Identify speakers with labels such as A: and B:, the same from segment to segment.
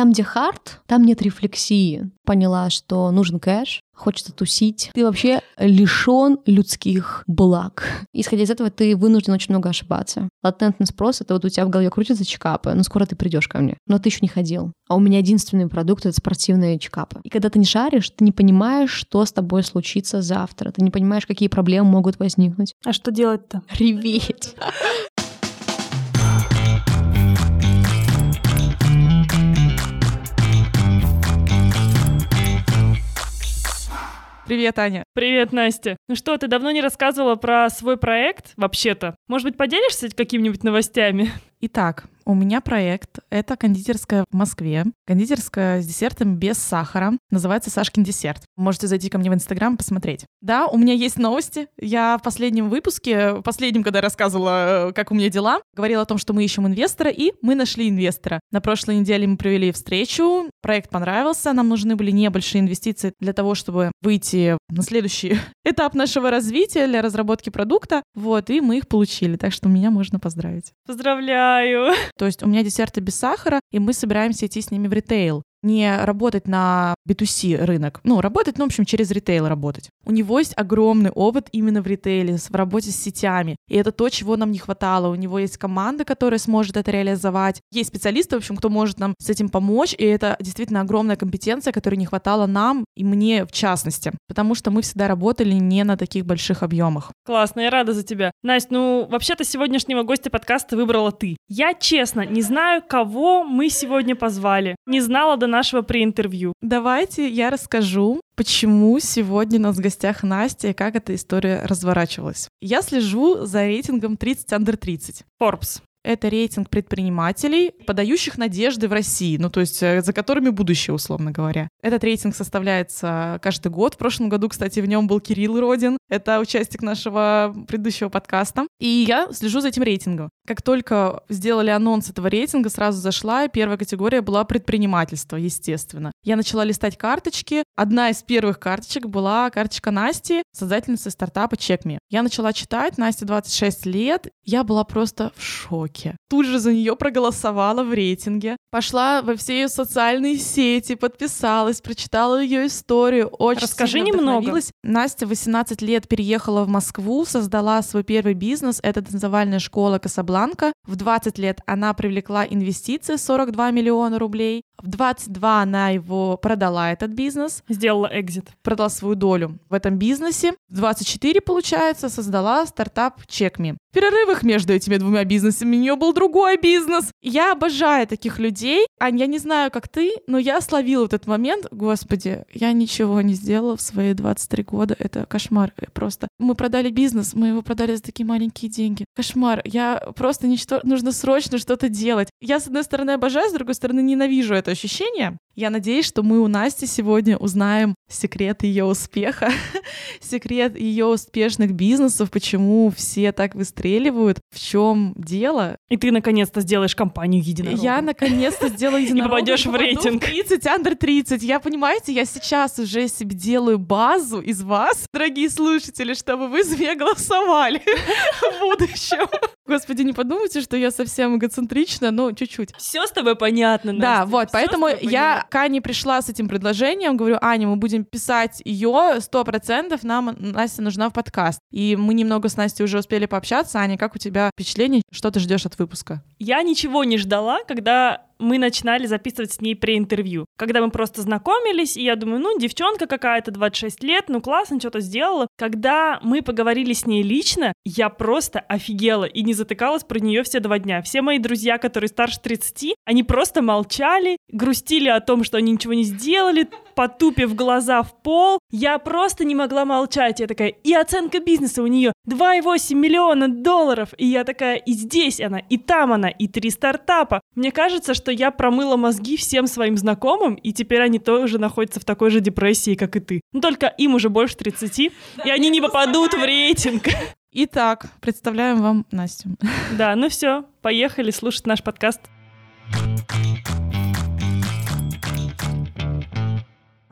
A: Там, где хард, там нет рефлексии. Поняла, что нужен кэш, хочется тусить. Ты вообще лишен людских благ. Исходя из этого, ты вынужден очень много ошибаться. Латентный спрос — это вот у тебя в голове крутятся чекапы, ну скоро ты придешь ко мне. Но ты еще не ходил. А у меня единственный продукт — это спортивные чекапы. И когда ты не шаришь, ты не понимаешь, что с тобой случится завтра. Ты не понимаешь, какие проблемы могут возникнуть.
B: А что делать-то?
A: Реветь.
C: Привет, Аня.
B: Привет, Настя. Ну что, ты давно не рассказывала про свой проект, вообще-то? Может быть, поделишься какими-нибудь новостями?
C: Итак, у меня проект — это кондитерская в Москве. Кондитерская с десертом без сахара. Называется «Сашкин десерт». Можете зайти ко мне в Инстаграм посмотреть. Да, у меня есть новости. Я в последнем выпуске, последнем, когда рассказывала, э, как у меня дела, говорила о том, что мы ищем инвестора, и мы нашли инвестора. На прошлой неделе мы провели встречу, проект понравился, нам нужны были небольшие инвестиции для того, чтобы выйти на следующий этап нашего развития для разработки продукта. Вот, и мы их получили, так что меня можно поздравить.
B: Поздравляю!
C: То есть у меня десерты без сахара, и мы собираемся идти с ними в ритейл не работать на B2C рынок, ну, работать, ну, в общем, через ритейл работать. У него есть огромный опыт именно в ритейле, в работе с сетями. И это то, чего нам не хватало. У него есть команда, которая сможет это реализовать. Есть специалисты, в общем, кто может нам с этим помочь. И это действительно огромная компетенция, которой не хватало нам и мне в частности. Потому что мы всегда работали не на таких больших объемах.
B: Классно, я рада за тебя. Настя, ну, вообще-то сегодняшнего гостя подкаста выбрала ты. Я, честно, не знаю, кого мы сегодня позвали. Не знала до нашего преинтервью.
C: Давайте я расскажу, почему сегодня у нас в гостях Настя и как эта история разворачивалась. Я слежу за рейтингом 30 under 30.
B: Forbes.
C: Это рейтинг предпринимателей, подающих надежды в России, ну то есть э, за которыми будущее, условно говоря. Этот рейтинг составляется каждый год. В прошлом году, кстати, в нем был Кирилл Родин. Это участник нашего предыдущего подкаста. И я слежу за этим рейтингом. Как только сделали анонс этого рейтинга, сразу зашла, и первая категория была предпринимательство, естественно. Я начала листать карточки. Одна из первых карточек была карточка Насти, создательницы стартапа CheckMe. Я начала читать, Настя 26 лет. Я была просто в шоке. Тут же за нее проголосовала в рейтинге. Пошла во все ее социальные сети, подписалась, прочитала ее историю. Очень
B: Расскажи немного.
C: Настя 18 лет переехала в Москву, создала свой первый бизнес. Это танцевальная школа Касабланка. В 20 лет она привлекла инвестиции 42 миллиона рублей. В 22 она его продала, этот бизнес.
B: Сделала экзит.
C: Продала свою долю в этом бизнесе. В 24, получается, создала стартап CheckMe. В перерывах между этими двумя бизнесами у нее был другой бизнес. Я обожаю таких людей. Ань, я не знаю, как ты, но я словила вот этот момент. Господи, я ничего не сделала в свои 23 года. Это кошмар просто. Мы продали бизнес, мы его продали за такие маленькие деньги. Кошмар. Я просто ничто... Нужно срочно что-то делать. Я, с одной стороны, обожаю, с другой стороны, ненавижу это ощущение. Я надеюсь, что мы у Насти сегодня узнаем секрет ее успеха, секрет ее успешных бизнесов, почему все так выстреливают, в чем дело.
B: И ты наконец-то сделаешь компанию единорога.
C: Я наконец-то сделаю единорога.
B: И попадешь в рейтинг.
C: 30, under 30. Я, понимаете, я сейчас уже себе делаю базу из вас, дорогие слушатели, чтобы вы меня голосовали в будущем. Господи, не подумайте, что я совсем эгоцентрична, но чуть-чуть.
B: Все с тобой понятно, Настя.
C: Да, вот, поэтому я к Ане пришла с этим предложением, говорю, Аня, мы будем писать ее, сто процентов нам Настя нужна в подкаст. И мы немного с Настей уже успели пообщаться. Аня, как у тебя впечатление, что ты ждешь от выпуска?
B: Я ничего не ждала, когда мы начинали записывать с ней преинтервью. Когда мы просто знакомились, и я думаю, ну, девчонка какая-то, 26 лет, ну, классно, что-то сделала. Когда мы поговорили с ней лично, я просто офигела и не затыкалась про нее все два дня. Все мои друзья, которые старше 30, они просто молчали, грустили о том, что они ничего не сделали, потупив глаза в пол. Я просто не могла молчать. Я такая, и оценка бизнеса у нее 2,8 миллиона долларов. И я такая, и здесь она, и там она, и три стартапа. Мне кажется, что я промыла мозги всем своим знакомым, и теперь они тоже находятся в такой же депрессии, как и ты. Но только им уже больше 30, и они не попадут в рейтинг.
C: Итак, представляем вам Настю.
B: Да, ну все, поехали слушать наш подкаст.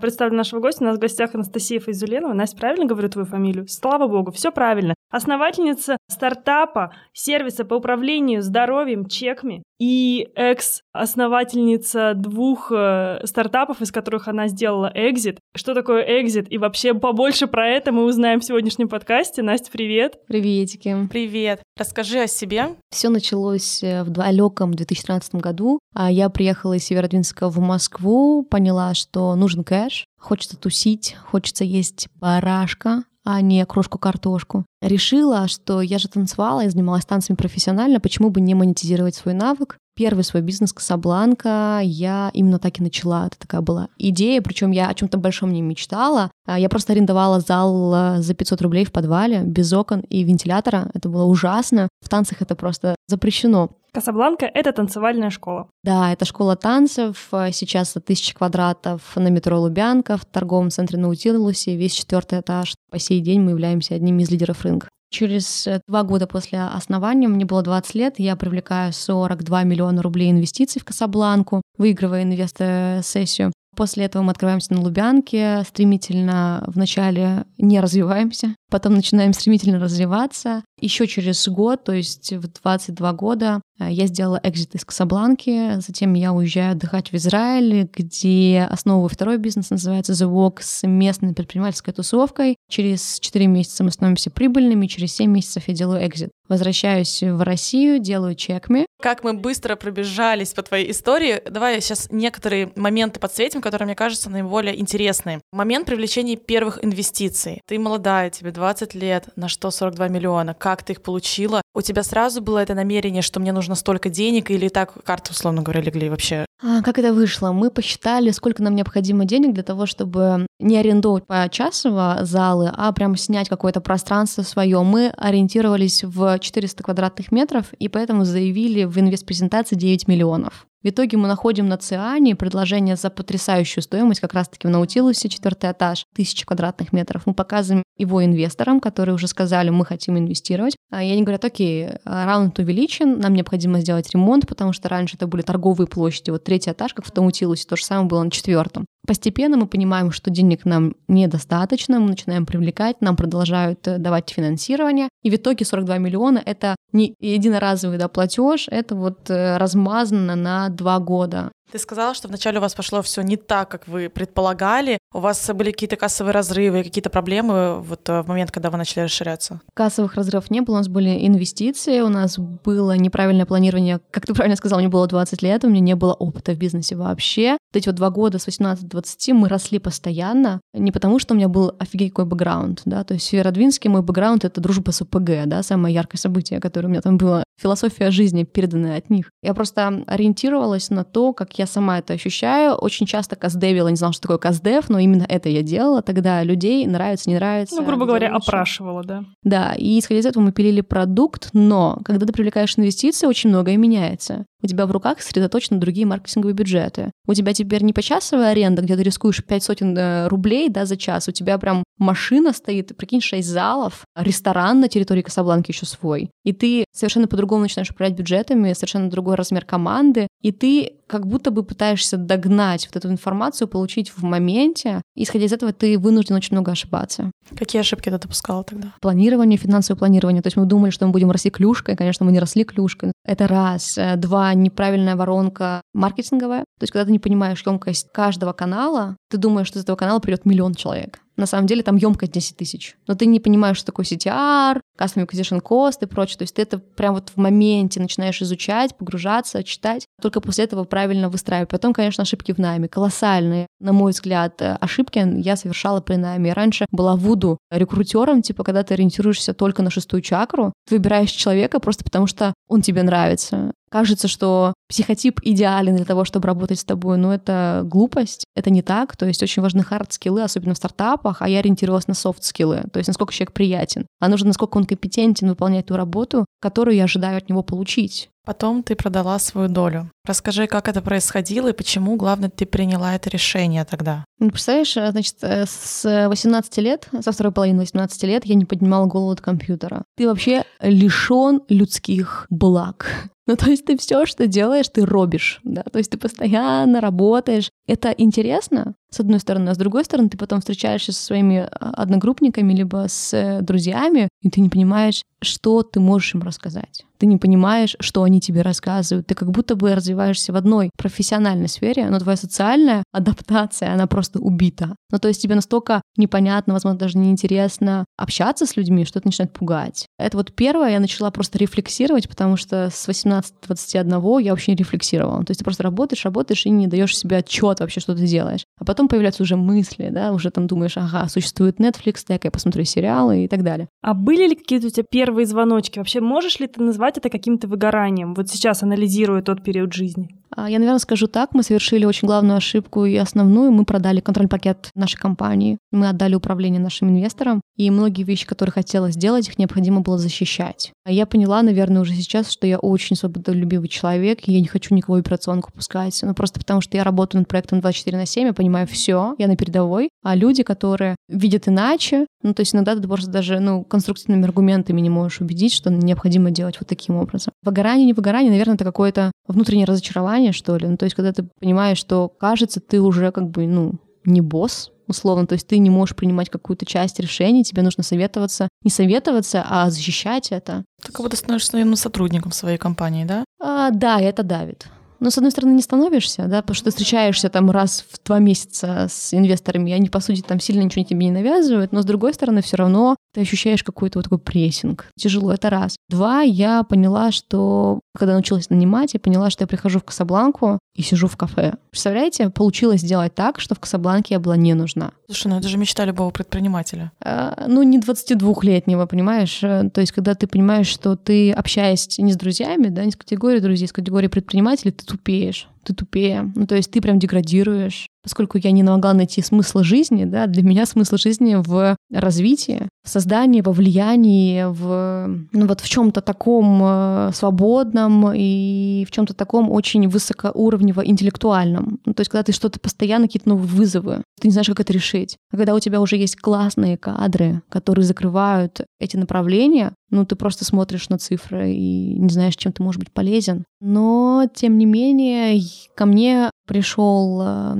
B: Представлю нашего гостя. У нас в гостях Анастасия Файзуленова. Настя, правильно говорю твою фамилию? Слава богу, все правильно. Основательница стартапа, сервиса по управлению здоровьем, чеками и экс-основательница двух э, стартапов, из которых она сделала экзит. Что такое экзит? И вообще побольше про это мы узнаем в сегодняшнем подкасте. Настя, привет!
A: Приветики!
C: Привет! Расскажи о себе.
A: Все началось э, в далеком 2013 году. А Я приехала из Северодвинска в Москву, поняла, что нужен кэш, хочется тусить, хочется есть барашка, а не крошку-картошку. Решила, что я же танцевала, я занималась танцами профессионально, почему бы не монетизировать свой навык? Первый свой бизнес Касабланка я именно так и начала. Это такая была идея, причем я о чем-то большом не мечтала. А я просто арендовала зал э, за 500 рублей в подвале, без окон и вентилятора. Это было ужасно. В танцах это просто запрещено.
B: Касабланка — это танцевальная школа.
A: Да, это школа танцев. Сейчас это тысяча квадратов на метро Лубянка, в торговом центре Наутилусе, весь четвертый этаж. По сей день мы являемся одними из лидеров рынка. Через э, два года после основания, мне было 20 лет, я привлекаю 42 миллиона рублей инвестиций в Касабланку, выигрывая инвестор-сессию. После этого мы открываемся на Лубянке, стремительно вначале не развиваемся, потом начинаем стремительно развиваться. Еще через год, то есть в 22 года, э, я сделала экзит из Касабланки, затем я уезжаю отдыхать в Израиль, где основываю второй бизнес, называется The Walk, с местной предпринимательской тусовкой. Через 4 месяца мы становимся прибыльными, через 7 месяцев я делаю экзит. Возвращаюсь в Россию, делаю чекми.
C: Как мы быстро пробежались по твоей истории, давай сейчас некоторые моменты подсветим, которые, мне кажутся, наиболее интересные. Момент привлечения первых инвестиций. Ты молодая, тебе 20 лет, на что 42 миллиона? Как ты их получила? У тебя сразу было это намерение, что мне нужно столько денег, или так карты, условно говоря, легли вообще?
A: А, как это вышло? Мы посчитали, сколько нам необходимо денег для того, чтобы не арендовать по часово залы, а прям снять какое-то пространство свое. Мы ориентировались в 400 квадратных метров, и поэтому заявили в инвест-презентации 9 миллионов. В итоге мы находим на Циане предложение за потрясающую стоимость, как раз-таки в Наутилусе, четвертый этаж, тысячи квадратных метров. Мы показываем его инвесторам, которые уже сказали, мы хотим инвестировать. А, и они говорят, окей, раунд увеличен, нам необходимо сделать ремонт, потому что раньше это были торговые площади. Вот третий этаж, как в Наутилусе, то же самое было на четвертом. Постепенно мы понимаем, что денег нам недостаточно, мы начинаем привлекать, нам продолжают э, давать финансирование, и в итоге 42 миллиона — это не единоразовый да, платеж, это вот э, размазано на два года.
C: Ты сказала, что вначале у вас пошло все не так, как вы предполагали. У вас были какие-то кассовые разрывы, какие-то проблемы вот э, в момент, когда вы начали расширяться?
A: Кассовых разрывов не было, у нас были инвестиции, у нас было неправильное планирование. Как ты правильно сказал, мне было 20 лет, у меня не было опыта в бизнесе вообще. Вот эти вот два года с 18 до 20 мы росли постоянно, не потому что у меня был офигеть какой бэкграунд, да, то есть в Северодвинске мой бэкграунд — это дружба с ОПГ, да, самое яркое событие, которое у меня там было, философия жизни, переданная от них. Я просто ориентировалась на то, как я сама это ощущаю. Очень часто каздевила, не знала, что такое каздев, но именно это я делала. Тогда людей нравится, не нравится.
B: Ну, грубо говоря, лучше. опрашивала, да.
A: Да, и исходя из этого мы пилили продукт, но когда ты привлекаешь инвестиции, очень многое меняется. У тебя в руках сосредоточены другие маркетинговые бюджеты. У тебя теперь не почасовая аренда, где ты рискуешь 5 сотен э, рублей да, за час. У тебя прям машина стоит, прикинь, 6 залов, ресторан на территории Касабланки еще свой. И ты совершенно по-другому начинаешь управлять бюджетами, совершенно другой размер команды, и ты как будто бы пытаешься догнать вот эту информацию, получить в моменте. Исходя из этого, ты вынужден очень много ошибаться.
C: Какие ошибки ты допускала тогда?
A: Планирование, финансовое планирование. То есть мы думали, что мы будем расти клюшкой. Конечно, мы не росли клюшкой. Это раз. Э, два, неправильная воронка маркетинговая. То есть когда ты не понимаешь емкость каждого канала, ты думаешь, что из этого канала придет миллион человек на самом деле там емкость 10 тысяч. Но ты не понимаешь, что такое CTR, Custom Acquisition Cost и прочее. То есть ты это прям вот в моменте начинаешь изучать, погружаться, читать. Только после этого правильно выстраивать. Потом, конечно, ошибки в найме. Колоссальные, на мой взгляд, ошибки я совершала при найме. Я раньше была вуду рекрутером, типа, когда ты ориентируешься только на шестую чакру, ты выбираешь человека просто потому, что он тебе нравится. Кажется, что психотип идеален для того, чтобы работать с тобой, но это глупость, это не так. То есть очень важны hard skill'ы, особенно в стартапах, а я ориентировалась на soft skill'ы, то есть насколько человек приятен. А нужно, насколько он компетентен выполнять ту работу, которую я ожидаю от него получить.
C: Потом ты продала свою долю. Расскажи, как это происходило и почему, главное, ты приняла это решение тогда.
A: Ну, представляешь, э, значит, э, с 18 лет, со второй половины 18 лет я не поднимала голову от компьютера. Ты вообще лишен людских благ. Ну, то есть ты все, что делаешь, ты гробишь, да, то есть ты постоянно работаешь. Это интересно, с одной стороны, а с другой стороны, ты потом встречаешься со своими а, одногруппниками, либо с э, друзьями, и ты не понимаешь, что ты можешь им рассказать. Ты не понимаешь, что они тебе рассказывают. Ты как будто бы развиваешься в одной профессиональной сфере, но твоя социальная адаптация, она просто убита. Ну, то есть тебе настолько непонятно, возможно, даже неинтересно общаться с людьми, что это начинает пугать. Это вот первое, я начала просто рефлексировать, потому что с 18-21 я вообще не рефлексировала. То есть ты просто работаешь, работаешь и не даешь себе отчет вообще, что ты делаешь. А потом появляются уже мысли, да, уже там думаешь, ага, существует Netflix, дай я посмотрю сериалы и так далее.
B: А были ли какие-то у тебя первые звоночки? Вообще можешь ли ты назвать это каким-то выгоранием? Вот сейчас анализируя тот период жизни.
A: А, я, наверное, скажу так. Мы совершили очень главную ошибку и основную. Мы продали контроль-пакет нашей компании. Мы отдали управление нашим инвесторам. И многие вещи, которые хотела сделать, их необходимо было защищать. А я поняла, наверное, уже сейчас, что я очень свободолюбивый человек, и я не хочу никого операционку пускать. Ну, просто потому что я работаю над проектом 24 на 7, я понимаю все, я на передовой. А люди, которые видят иначе, ну, то есть иногда ты просто даже, ну, конструктивными аргументами не можешь убедить, что необходимо делать вот таким образом. Выгорание, не выгорание, наверное, это какое-то внутреннее разочарование, что ли. Ну, то есть когда ты понимаешь, что, кажется, ты уже как бы, ну, не босс, условно, то есть ты не можешь принимать какую-то часть решений, тебе нужно советоваться, не советоваться, а защищать это.
C: Ты как будто становишься наверное, сотрудником своей компании, да?
A: А, да, это давит. Но, с одной стороны, не становишься, да, потому что ты встречаешься там раз в два месяца с инвесторами, и они, по сути, там сильно ничего тебе не навязывают, но, с другой стороны, все равно ты ощущаешь какой-то вот такой прессинг. Тяжело, это раз. Два, я поняла, что когда научилась нанимать, я поняла, что я прихожу в Касабланку и сижу в кафе. Представляете, получилось сделать так, что в Касабланке я была не нужна.
C: Слушай, ну это же мечта любого предпринимателя.
A: А, ну, не 22-летнего, понимаешь? Э, то есть, когда ты понимаешь, что ты, общаясь не с друзьями, да, не с категорией друзей, а с категорией предпринимателей, ты тупеешь ты тупее. Ну, то есть ты прям деградируешь. Поскольку я не могла найти смысл жизни, да, для меня смысл жизни в развитии, в создании, во влиянии, в, ну, вот в чем-то таком э, свободном и в чем-то таком очень высокоуровнево интеллектуальном. Ну, то есть когда ты что-то постоянно, какие-то новые вызовы, ты не знаешь, как это решить. А когда у тебя уже есть классные кадры, которые закрывают эти направления, ну, ты просто смотришь на цифры и не знаешь, чем ты можешь быть полезен. Но, тем не менее, ко мне пришел э,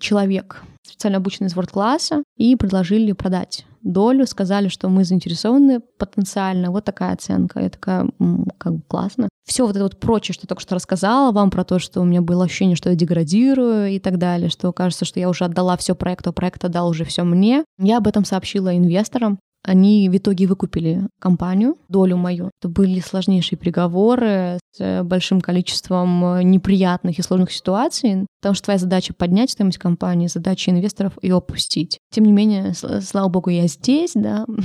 A: человек, специально обученный из ворд-класса, и предложили продать долю, сказали, что мы заинтересованы потенциально, вот такая оценка. Я такая, как бы классно. Все вот это вот прочее, что только что рассказала вам про то, что у меня было ощущение, что я деградирую и так далее, что кажется, что я уже отдала все проекту, а проект отдал уже все мне. Я об этом сообщила инвесторам, они в итоге выкупили компанию, долю мою. Это были сложнейшие переговоры с большим количеством неприятных и сложных ситуаций, потому что твоя задача поднять стоимость компании, задача инвесторов ее опустить. Тем не менее, слава богу, я здесь, да.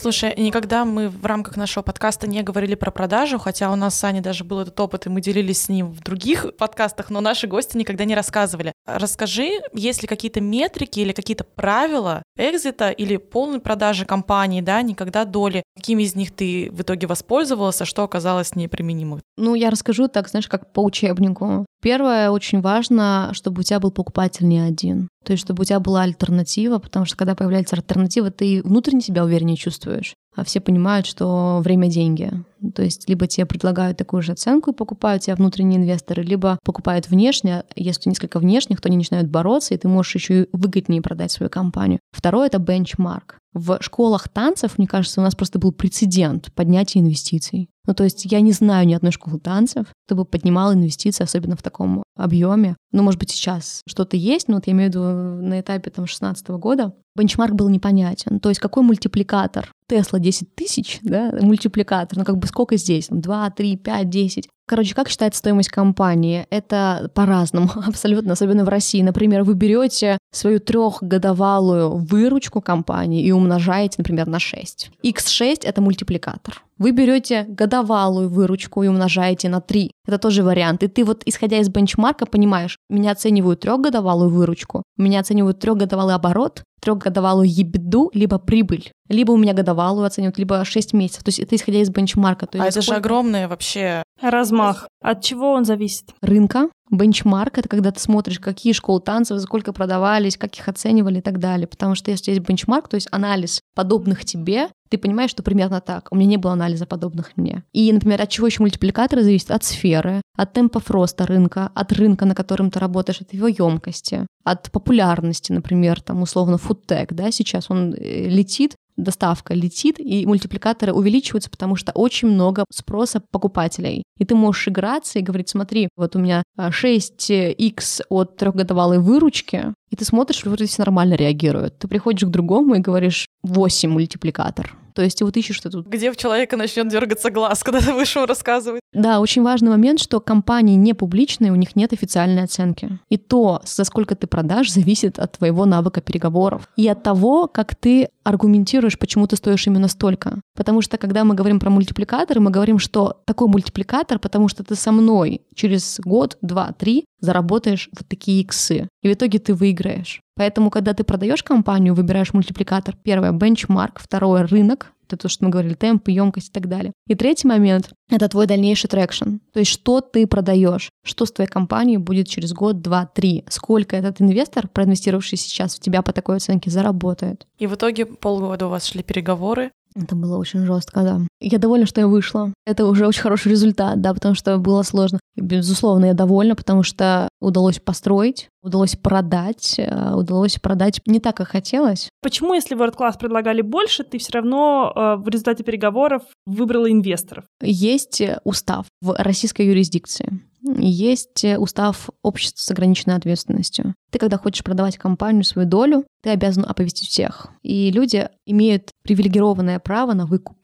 C: Слушай, никогда мы в рамках нашего подкаста не говорили про продажу, хотя у нас с Аней даже был этот опыт, и мы делились с ним в других подкастах, но наши гости никогда не рассказывали. Расскажи, есть ли какие-то метрики или какие-то правила экзита или полной продажи компании, да, никогда доли, какими из них ты в итоге воспользовался, что оказалось неприменимым?
A: Ну, я расскажу так, знаешь, как по учебнику. Первое, очень важно, чтобы у тебя был покупатель не один. То есть, чтобы у тебя была альтернатива, потому что когда появляется альтернатива, ты внутренне себя увереннее чувствуешь. А все понимают, что время — деньги. То есть либо тебе предлагают такую же оценку и покупают тебя внутренние инвесторы, либо покупают внешне. Если несколько внешних, то они начинают бороться, и ты можешь еще и выгоднее продать свою компанию. Второе — это бенчмарк. В школах танцев, мне кажется, у нас просто был прецедент поднятия инвестиций. Ну, то есть я не знаю ни одной школы танцев, кто бы поднимал инвестиции, особенно в таком объеме. Ну, может быть, сейчас что-то есть, но вот я имею в виду на этапе там 16 года бенчмарк был непонятен. То есть какой мультипликатор? Тесла 10 тысяч, да, мультипликатор, ну как бы сколько здесь? 2, 3, 5, 10. Короче, как считается стоимость компании? Это по-разному, абсолютно, особенно в России. Например, вы берете свою трехгодовалую выручку компании и умножаете, например, на 6. X6 — это мультипликатор. Вы берете годовалую выручку и умножаете на 3. Это тоже вариант. И ты вот, исходя из бенчмарка, понимаешь, меня оценивают трехгодовалую выручку, меня оценивают трехгодовалый оборот, трехгодовалую ебеду, либо прибыль. Либо у меня годовалую оценивают, либо 6 месяцев. То есть это исходя из бенчмарка. То
C: а
A: есть
C: это сколько... же огромные вообще...
B: Размах. От чего он зависит?
A: Рынка, Бенчмарк — это когда ты смотришь, какие школы танцев, сколько продавались, как их оценивали и так далее. Потому что если есть бенчмарк, то есть анализ подобных тебе, ты понимаешь, что примерно так. У меня не было анализа подобных мне. И, например, от чего еще мультипликаторы зависят? От сферы, от темпов роста рынка, от рынка, на котором ты работаешь, от его емкости, от популярности, например, там, условно, фудтек, да, сейчас он э, летит, доставка летит, и мультипликаторы увеличиваются, потому что очень много спроса покупателей. И ты можешь играться и говорить, смотри, вот у меня 6x а, от трехгодовалой выручки, и ты смотришь, вроде все нормально реагируют. Ты приходишь к другому и говоришь 8 мультипликатор. То есть ты вот ищешь что тут.
C: Где у человека начнет дергаться глаз, когда ты вышел рассказывать.
A: Да, очень важный момент, что компании не публичные, у них нет официальной оценки. И то, за сколько ты продашь, зависит от твоего навыка переговоров. И от того, как ты аргументируешь, почему ты стоишь именно столько. Потому что, когда мы говорим про мультипликаторы, мы говорим, что такой мультипликатор, потому что ты со мной через год, два, три заработаешь вот такие иксы. И в итоге ты выиграешь. Поэтому, когда ты продаешь компанию, выбираешь мультипликатор. Первое — бенчмарк, второе — рынок, это то, что мы говорили, темп, емкость и так далее. И третий момент — это твой дальнейший traction. То есть что ты продаешь, что с твоей компанией будет через год, два, три, сколько этот инвестор, проинвестировавший сейчас в тебя по такой оценке, заработает.
C: И в итоге полгода у вас шли переговоры,
A: это было очень жестко, да. Я довольна, что я вышла. Это уже очень хороший результат, да, потому что было сложно. И, безусловно, я довольна, потому что удалось построить, удалось продать, э, удалось продать не так, как хотелось.
B: Почему, если World Class предлагали больше, ты все равно э, в результате переговоров выбрала инвесторов?
A: Есть устав в российской юрисдикции есть устав общества с ограниченной ответственностью. Ты, когда хочешь продавать компанию свою долю, ты обязан оповестить всех. И люди имеют привилегированное право на выкуп.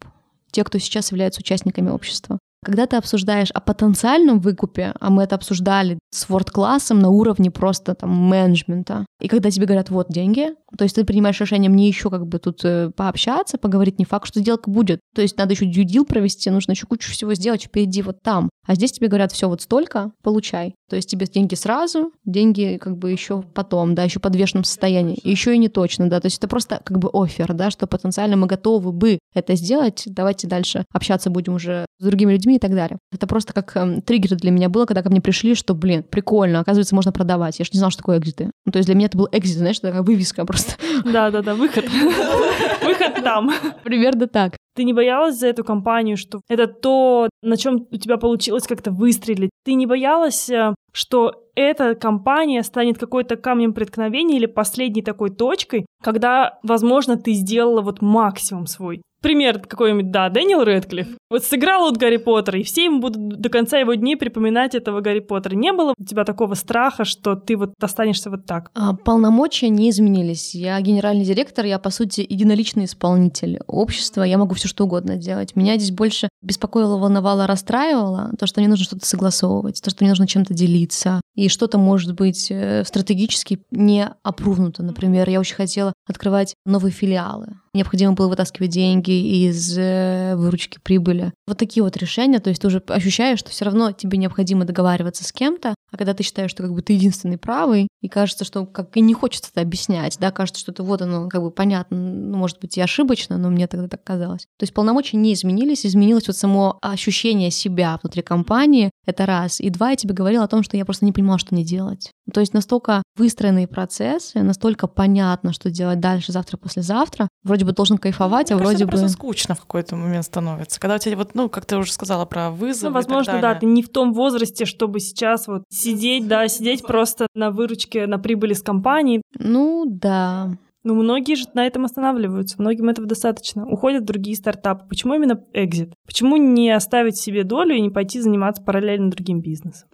A: Те, кто сейчас являются участниками общества. Когда ты обсуждаешь о потенциальном выкупе, а мы это обсуждали с Word-классом на уровне просто там менеджмента, и когда тебе говорят, вот деньги, то есть ты принимаешь решение мне еще как бы тут э, пообщаться, поговорить, не факт, что сделка будет. То есть надо еще дьюдил провести, нужно еще кучу всего сделать, впереди вот там. А здесь тебе говорят, все вот столько, получай. То есть тебе деньги сразу, деньги как бы еще потом, да, еще в подвешенном состоянии. Еще и не точно, да. То есть это просто как бы офер, да, что потенциально мы готовы бы это сделать, давайте дальше общаться будем уже с другими людьми и так далее. Это просто как эм, триггер для меня было, когда ко мне пришли, что, блин, прикольно, оказывается, можно продавать. Я же не знала, что такое экзиты. Ну, то есть для меня это был экзит, знаешь, такая вывеска просто.
B: Да-да-да, выход. Выход там.
A: Примерно так.
B: Ты не боялась за эту компанию, что это то, на чем у тебя получилось как-то выстрелить? Ты не боялась, э, что эта компания станет какой-то камнем преткновения или последней такой точкой, когда, возможно, ты сделала вот максимум свой? Пример какой-нибудь, да, Дэниел Рэдклифф. Вот сыграл вот Гарри Поттера, и все ему будут до конца его дней припоминать этого Гарри Поттера. Не было у тебя такого страха, что ты вот останешься вот так?
A: А, полномочия не изменились. Я генеральный директор, я, по сути, единоличный исполнитель общества, я могу все что угодно делать. Меня здесь больше беспокоило, волновало, расстраивало то, что мне нужно что-то согласовывать, то, что мне нужно чем-то делиться, и что-то может быть э, стратегически не опрувнуто. Например, я очень хотела открывать новые филиалы необходимо было вытаскивать деньги из э, выручки прибыли. Вот такие вот решения, то есть ты уже ощущаешь, что все равно тебе необходимо договариваться с кем-то, а когда ты считаешь, что как бы ты единственный правый, и кажется, что как и не хочется это объяснять, да, кажется, что это вот оно как бы понятно, ну, может быть, и ошибочно, но мне тогда так казалось. То есть полномочия не изменились, изменилось вот само ощущение себя внутри компании, это раз. И два, я тебе говорила о том, что я просто не понимала, что не делать. То есть настолько выстроенные процессы, настолько понятно, что делать дальше, завтра, послезавтра. Вроде бы должен кайфовать,
C: Мне
A: а
C: кажется,
A: вроде бы...
C: просто скучно в какой-то момент становится. Когда у тебя вот, ну, как ты уже сказала про вызов.
B: Ну, возможно, да, ты не в том возрасте, чтобы сейчас вот сидеть, да, сидеть просто на выручке, на прибыли с компании.
A: Ну, да.
B: Ну, многие же на этом останавливаются, многим этого достаточно. Уходят в другие стартапы. Почему именно экзит? Почему не оставить себе долю и не пойти заниматься параллельно другим бизнесом?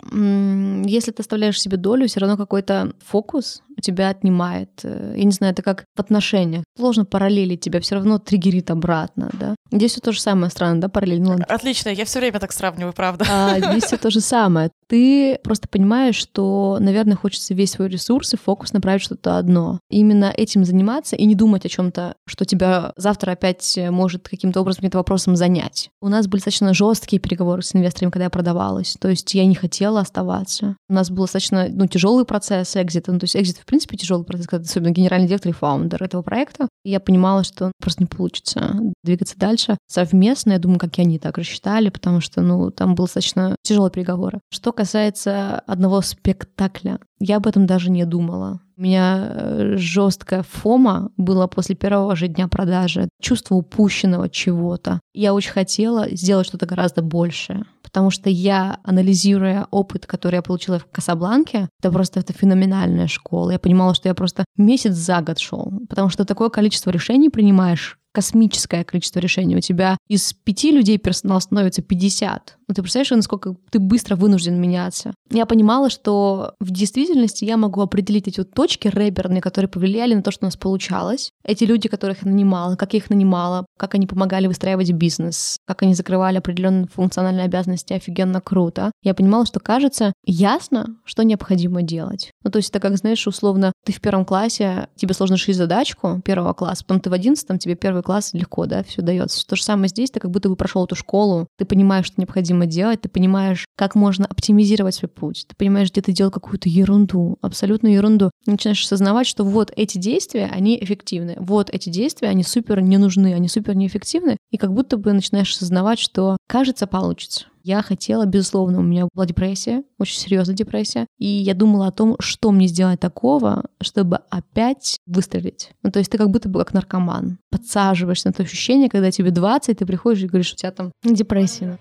A: Если ты оставляешь себе долю, все равно какой-то фокус у тебя отнимает. Э, я не знаю, это как в отношениях. Сложно параллелить тебя, все равно триггерит обратно, да. Здесь все то же самое странно, да, параллель. Ну,
C: Отлично, я все время так сравниваю, правда.
A: А здесь все то же самое. Ты просто понимаешь, что, наверное, хочется весь свой ресурс и фокус направить что-то одно. Именно этим заниматься и не думать о чем-то, что тебя завтра опять может каким-то образом каким-то вопросом занять. У нас были достаточно жесткие переговоры с инвесторами, когда я продавалась. То есть я не хотела оставаться. У нас был достаточно ну, тяжелый процесс экзита. Ну, то есть экзит в принципе, тяжелый процесс, когда особенно генеральный директор и фаундер этого проекта. И я понимала, что просто не получится двигаться дальше совместно. Я думаю, как и они так рассчитали, потому что, ну, там было достаточно тяжелые переговоры. Что касается одного спектакля, я об этом даже не думала. У меня э, жесткая фома была после первого же дня продажи, чувство упущенного чего-то. Я очень хотела сделать что-то гораздо большее, потому что я, анализируя опыт, который я получила в Касабланке, это просто это феноменальная школа. Я понимала, что я просто месяц за год шел, потому что такое количество решений принимаешь, космическое количество решений. У тебя из пяти людей персонал становится 50. Ну, ты представляешь, насколько ты быстро вынужден меняться. Я понимала, что в действительности я могу определить эти вот точки реберные, которые повлияли на то, что у нас получалось. Эти люди, которых я нанимала, как я их нанимала, как они помогали выстраивать бизнес, как они закрывали определенные функциональные обязанности, офигенно круто. Я понимала, что кажется ясно, что необходимо делать. Ну, то есть это как, знаешь, условно, ты в первом классе, тебе сложно решить задачку первого класса, потом ты в одиннадцатом, тебе первый класс легко, да, все дается. То же самое здесь, ты как будто бы прошел эту школу, ты понимаешь, что необходимо делать, ты понимаешь, как можно оптимизировать свой путь, ты понимаешь, где ты делал какую-то ерунду, абсолютную ерунду. Начинаешь осознавать, что вот эти действия, они эффективны, вот эти действия, они супер не нужны, они супер неэффективны, и как будто бы начинаешь осознавать, что кажется получится. Я хотела, безусловно, у меня была депрессия, очень серьезная депрессия, и я думала о том, что мне сделать такого, чтобы опять выстрелить. Ну, то есть ты как будто бы как наркоман, подсаживаешься на то ощущение, когда тебе 20, ты приходишь и говоришь, у тебя там депрессия.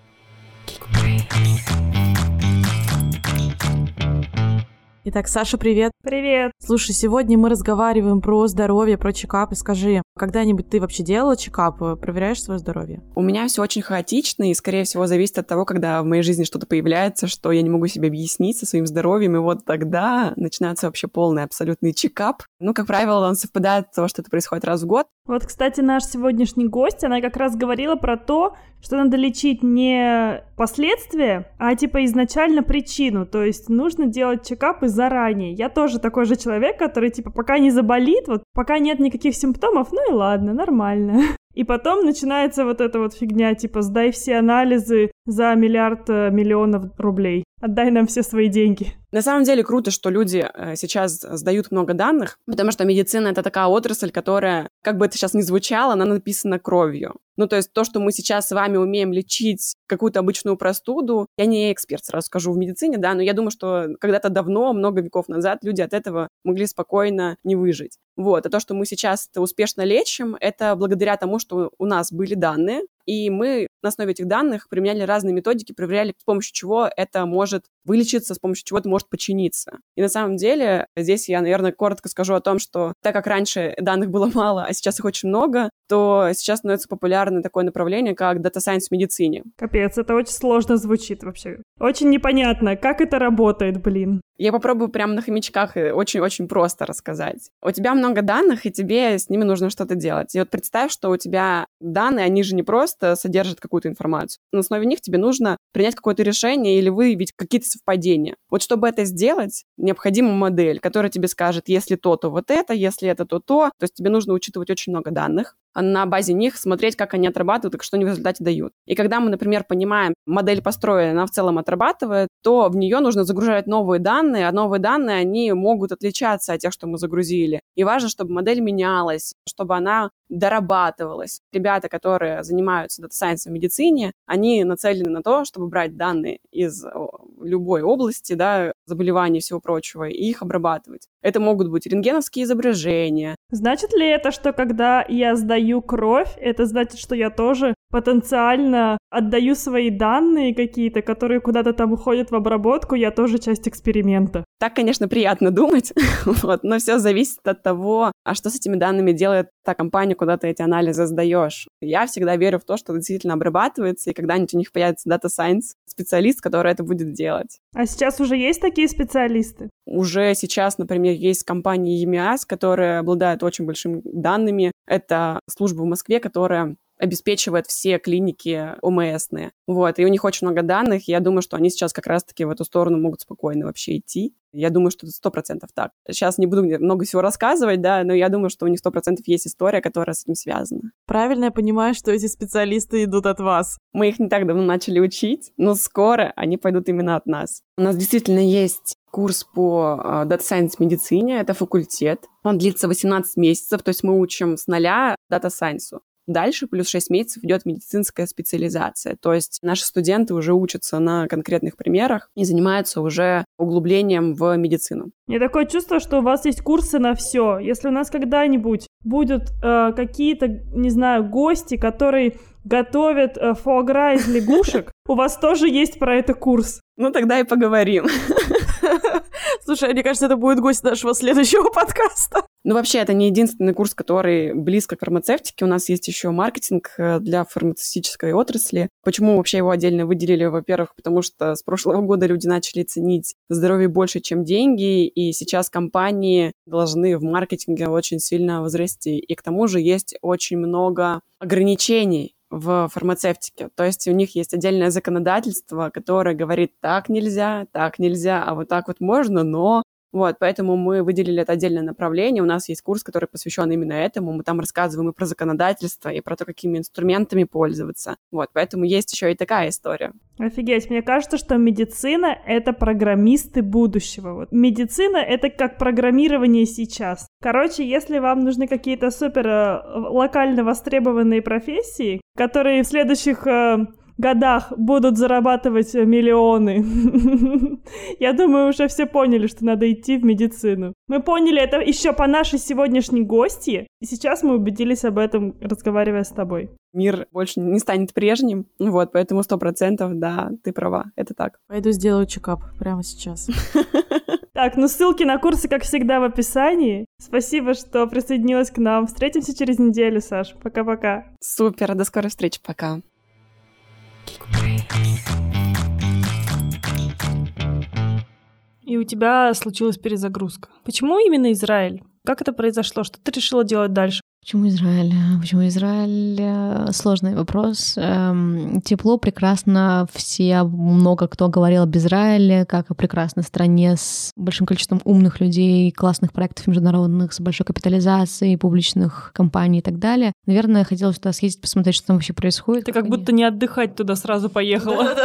C: Итак, Саша, привет.
B: Привет.
C: Слушай, сегодня мы разговариваем про здоровье, про чекапы. Скажи, когда-нибудь ты вообще делала чекапы, проверяешь свое здоровье?
D: У меня все очень хаотично и, скорее всего, зависит от того, когда в моей жизни что-то появляется, что я не могу себе объяснить со своим здоровьем, и вот тогда начинается вообще полный абсолютный чекап. Ну, как правило, он совпадает с того, что это происходит раз в год.
B: Вот, кстати, наш сегодняшний гость, она как раз говорила про то, что надо лечить не последствия, а типа изначально причину. То есть нужно делать чекапы заранее. Я тоже такой же человек, который типа пока не заболит, вот пока нет никаких симптомов, ну и ладно, нормально. И потом начинается вот эта вот фигня, типа, сдай все анализы за миллиард э, миллионов рублей. Отдай нам все свои деньги.
D: На самом деле круто, что люди э, сейчас сдают много данных, потому что медицина — это такая отрасль, которая, как бы это сейчас ни звучало, она написана кровью. Ну, то есть то, что мы сейчас с вами умеем лечить какую-то обычную простуду, я не эксперт, сразу скажу, в медицине, да, но я думаю, что когда-то давно, много веков назад, люди от этого могли спокойно не выжить. Вот. А то, что мы сейчас успешно лечим, это благодаря тому, что у нас были данные, и мы на основе этих данных применяли разные методики, проверяли, с помощью чего это может вылечиться, с помощью чего это может починиться. И на самом деле здесь я, наверное, коротко скажу о том, что так как раньше данных было мало, а сейчас их очень много, то сейчас становится популярно такое направление, как Data Science в медицине.
B: Капец, это очень сложно звучит вообще. Очень непонятно, как это работает, блин.
D: Я попробую прямо на хомячках очень-очень просто рассказать. У тебя много данных, и тебе с ними нужно что-то делать. И вот представь, что у тебя данные, они же не просто содержат какую-то информацию. На основе них тебе нужно принять какое-то решение или выявить какие-то совпадения. Вот чтобы это сделать, необходима модель, которая тебе скажет, если то, то вот это, если это, то то. То есть тебе нужно учитывать очень много данных на базе них смотреть, как они отрабатывают и что они в результате дают. И когда мы, например, понимаем, модель построена, она в целом отрабатывает, то в нее нужно загружать новые данные, а новые данные, они могут отличаться от тех, что мы загрузили. И важно, чтобы модель менялась, чтобы она дорабатывалась. Ребята, которые занимаются Science в медицине, они нацелены на то, чтобы брать данные из любой области, да, заболеваний и всего прочего, и их обрабатывать. Это могут быть рентгеновские изображения.
B: Значит ли это, что когда я сдаю кровь, это значит, что я тоже потенциально отдаю свои данные какие-то, которые куда-то там уходят в обработку, я тоже часть эксперимента?
D: Так, конечно, приятно думать, вот, но все зависит от того, а что с этими данными делает та компания, куда ты эти анализы сдаешь. Я всегда верю в то, что действительно обрабатывается, и когда-нибудь у них появится Data Science специалист, который это будет делать.
B: А сейчас уже есть такие специалисты?
D: Уже сейчас, например, есть компания EMIAS, которая обладает очень большими данными. Это служба в Москве, которая обеспечивает все клиники ОМСные. Вот, и у них очень много данных, и я думаю, что они сейчас как раз-таки в эту сторону могут спокойно вообще идти. Я думаю, что это сто процентов так. Сейчас не буду много всего рассказывать, да, но я думаю, что у них сто процентов есть история, которая с этим связана.
C: Правильно я понимаю, что эти специалисты идут от вас?
D: Мы их не так давно начали учить, но скоро они пойдут именно от нас. У нас действительно есть курс по э, Data Science медицине, это факультет. Он длится 18 месяцев, то есть мы учим с нуля Data Science. Дальше плюс 6 месяцев идет медицинская специализация. То есть наши студенты уже учатся на конкретных примерах и занимаются уже углублением в медицину.
B: Мне такое чувство, что у вас есть курсы на все. Если у нас когда-нибудь будут э, какие-то, не знаю, гости, которые готовят э, фуагра из лягушек, у вас тоже есть про это курс.
D: Ну, тогда и поговорим.
C: Слушай, мне кажется, это будет гость нашего следующего подкаста.
D: Ну, вообще, это не единственный курс, который близко к фармацевтике. У нас есть еще маркетинг э, для фармацевтической отрасли. Почему вообще его отдельно выделили? Во-первых, потому что с прошлого года люди начали ценить здоровье больше, чем деньги, и сейчас компании должны в маркетинге очень сильно возрасти. И к тому же есть очень много ограничений в фармацевтике. То есть у них есть отдельное законодательство, которое говорит, так нельзя, так нельзя, а вот так вот можно, но вот, поэтому мы выделили это отдельное направление. У нас есть курс, который посвящен именно этому. Мы там рассказываем и про законодательство, и про то, какими инструментами пользоваться. Вот, поэтому есть еще и такая история.
B: Офигеть, мне кажется, что медицина — это программисты будущего. Вот. Медицина — это как программирование сейчас. Короче, если вам нужны какие-то супер э, локально востребованные профессии, которые в следующих э, годах будут зарабатывать миллионы. Я думаю, уже все поняли, что надо идти в медицину. Мы поняли это еще по нашей сегодняшней гости, и сейчас мы убедились об этом, разговаривая с тобой.
D: Мир больше не станет прежним, вот, поэтому сто процентов, да, ты права, это так.
C: Пойду сделаю чекап прямо сейчас.
B: Так, ну ссылки на курсы, как всегда, в описании. Спасибо, что присоединилась к нам. Встретимся через неделю, Саш. Пока-пока.
D: Супер, до скорой встречи, пока.
B: И у тебя случилась перезагрузка. Почему именно Израиль? Как это произошло? Что ты решила делать дальше?
A: Почему Израиль? Почему Израиль? Сложный вопрос. Эм, тепло, прекрасно. Все, много кто говорил об Израиле, как о прекрасной стране с большим количеством умных людей, классных проектов международных, с большой капитализацией, публичных компаний и так далее. Наверное, хотелось туда съездить, посмотреть, что там вообще происходит.
B: Ты как будто не отдыхать туда сразу поехала.